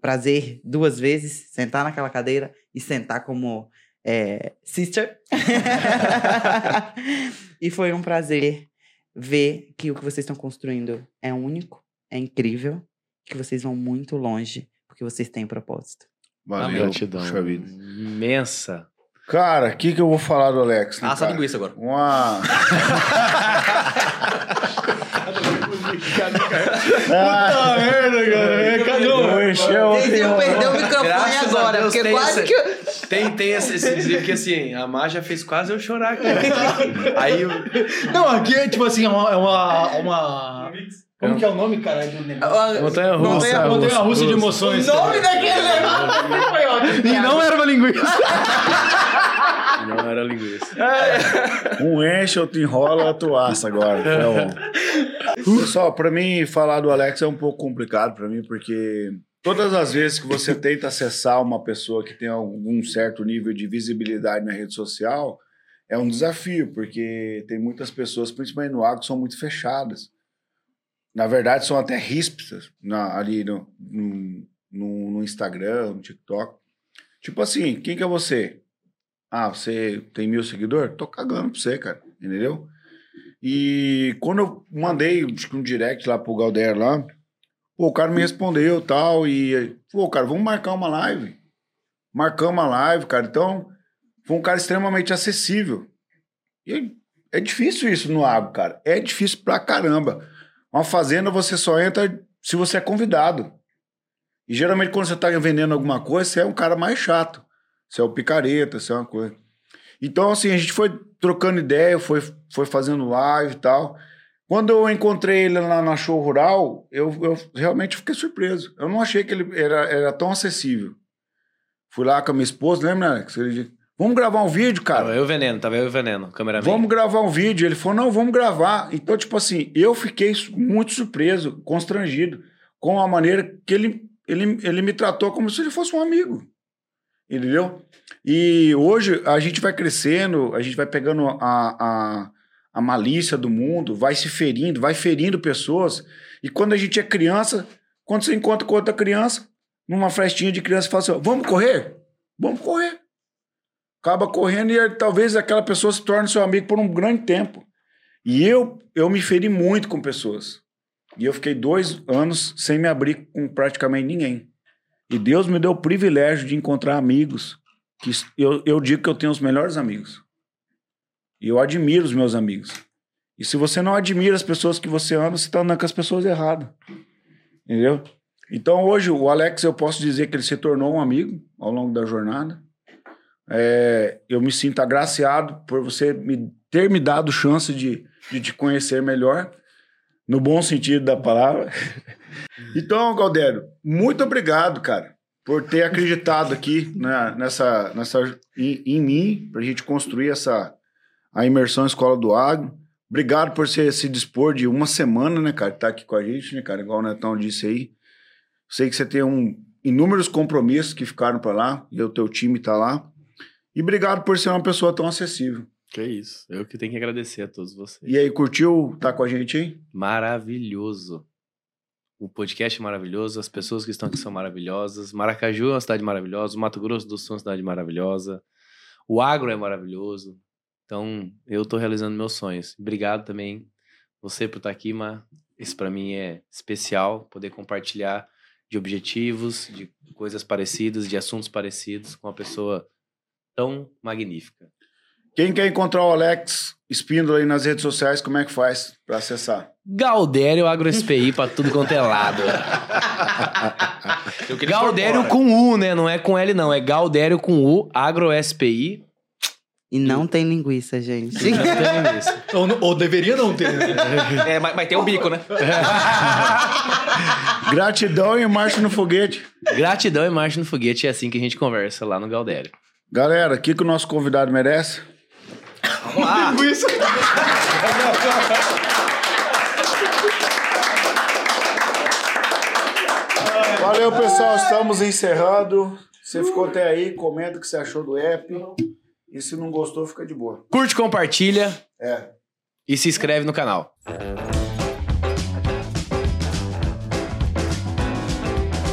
prazer duas vezes sentar naquela cadeira e sentar como é, sister. (laughs) e foi um prazer ver que o que vocês estão construindo é único, é incrível, que vocês vão muito longe, porque vocês têm propósito. Valeu. Gratidão. Puxa vida. Imensa. Cara, o que, que eu vou falar do Alex? né, Assa cara? linguiça agora. Uma. ah, merda, cara. Cadê eu enchi a Vocês iam outra- perder o microfone Graças a agora, Deus porque tem quase essa- que. Tem, tem esse, esse desvio que assim, a Má já fez quase eu chorar, cara. (laughs) Aí eu, Não, aqui é tipo assim, é uma. É uma, (laughs) uma- Como que é o nome, cara, do negócio? Montanha russa. Montanha Montanha russa de emoções. O nome daquele negócio foi ótimo. E não era uma linguiça. (laughs) não era linguiça. Um enche, outro enrola, outro assa agora. Bom. (laughs) Pessoal, pra mim, falar do Alex é um pouco complicado pra mim, porque todas as vezes que você tenta acessar uma pessoa que tem algum certo nível de visibilidade na rede social, é um desafio, porque tem muitas pessoas, principalmente no agro, que são muito fechadas. Na verdade, são até ríspidas na- ali no, no, no- Instagram, no TikTok. Tipo assim, quem que é você? Ah, você tem mil seguidores? Tô cagando pra você, cara. Entendeu? E quando eu mandei um direct lá pro Galder lá, pô, o cara me respondeu tal. E, pô, cara, vamos marcar uma live. Marcamos uma live, cara. Então, foi um cara extremamente acessível. E é difícil isso no agro, cara. É difícil pra caramba. Uma fazenda você só entra se você é convidado. E geralmente quando você tá vendendo alguma coisa, você é um cara mais chato. Você é o picareta, você é uma coisa. Então, assim, a gente foi trocando ideia, foi, foi fazendo live e tal. Quando eu encontrei ele lá na show rural, eu, eu realmente fiquei surpreso. Eu não achei que ele era, era tão acessível. Fui lá com a minha esposa, lembra, Alex? Ele Vamos gravar um vídeo, cara. Tava eu e o veneno, tava eu e o veneno, cameraman. Vamos gravar um vídeo. Ele falou, não, vamos gravar. Então, tipo assim, eu fiquei muito surpreso, constrangido com a maneira que ele, ele, ele me tratou como se ele fosse um amigo. Entendeu? E hoje a gente vai crescendo, a gente vai pegando a, a, a malícia do mundo, vai se ferindo, vai ferindo pessoas. E quando a gente é criança, quando você encontra com outra criança, numa festinha de criança, fala assim: vamos correr? Vamos correr acaba correndo e talvez aquela pessoa se torne seu amigo por um grande tempo. E eu, eu me feri muito com pessoas. E eu fiquei dois anos sem me abrir com praticamente ninguém. E Deus me deu o privilégio de encontrar amigos. que eu, eu digo que eu tenho os melhores amigos. E eu admiro os meus amigos. E se você não admira as pessoas que você ama, você está andando com as pessoas erradas. Entendeu? Então hoje o Alex, eu posso dizer que ele se tornou um amigo ao longo da jornada. É, eu me sinto agraciado por você me ter me dado chance de, de te conhecer melhor, no bom sentido da palavra. (laughs) Então, Galdério, muito obrigado, cara, por ter acreditado aqui né, nessa, nessa, em, em mim, pra gente construir essa a imersão Escola do Agro. Obrigado por você se dispor de uma semana, né, cara, estar tá aqui com a gente, né, cara, igual o Netão disse aí. Sei que você tem um, inúmeros compromissos que ficaram para lá, e o teu time tá lá. E obrigado por ser uma pessoa tão acessível. Que isso. Eu que tenho que agradecer a todos vocês. E aí, curtiu estar tá com a gente aí? Maravilhoso. O podcast é maravilhoso, as pessoas que estão aqui são maravilhosas. Maracaju é uma cidade maravilhosa, Mato Grosso do Sul é uma cidade maravilhosa. O agro é maravilhoso. Então, eu estou realizando meus sonhos. Obrigado também você por estar aqui, mas isso para mim é especial poder compartilhar de objetivos, de coisas parecidas, de assuntos parecidos com uma pessoa tão magnífica. Quem quer encontrar o Alex Espíndola aí nas redes sociais, como é que faz para acessar? Galdério AgroSPI para tudo quanto é lado. Galdério com U, né? Não é com L, não. É Galdério com U, AgroSPI. E não tem linguiça, gente. Não tem linguiça. (laughs) ou, ou, deveria não ter. Né? (laughs) é, mas, mas tem um bico, né? (laughs) Gratidão e marcha no foguete. Gratidão e marcha no foguete. É assim que a gente conversa lá no Galdério. Galera, o que, que o nosso convidado merece? Vamos lá. Linguiça. Valeu, pessoal. Estamos encerrando. Você ficou até aí, comenta o que você achou do app. E se não gostou, fica de boa. Curte, compartilha. É. E se inscreve no canal.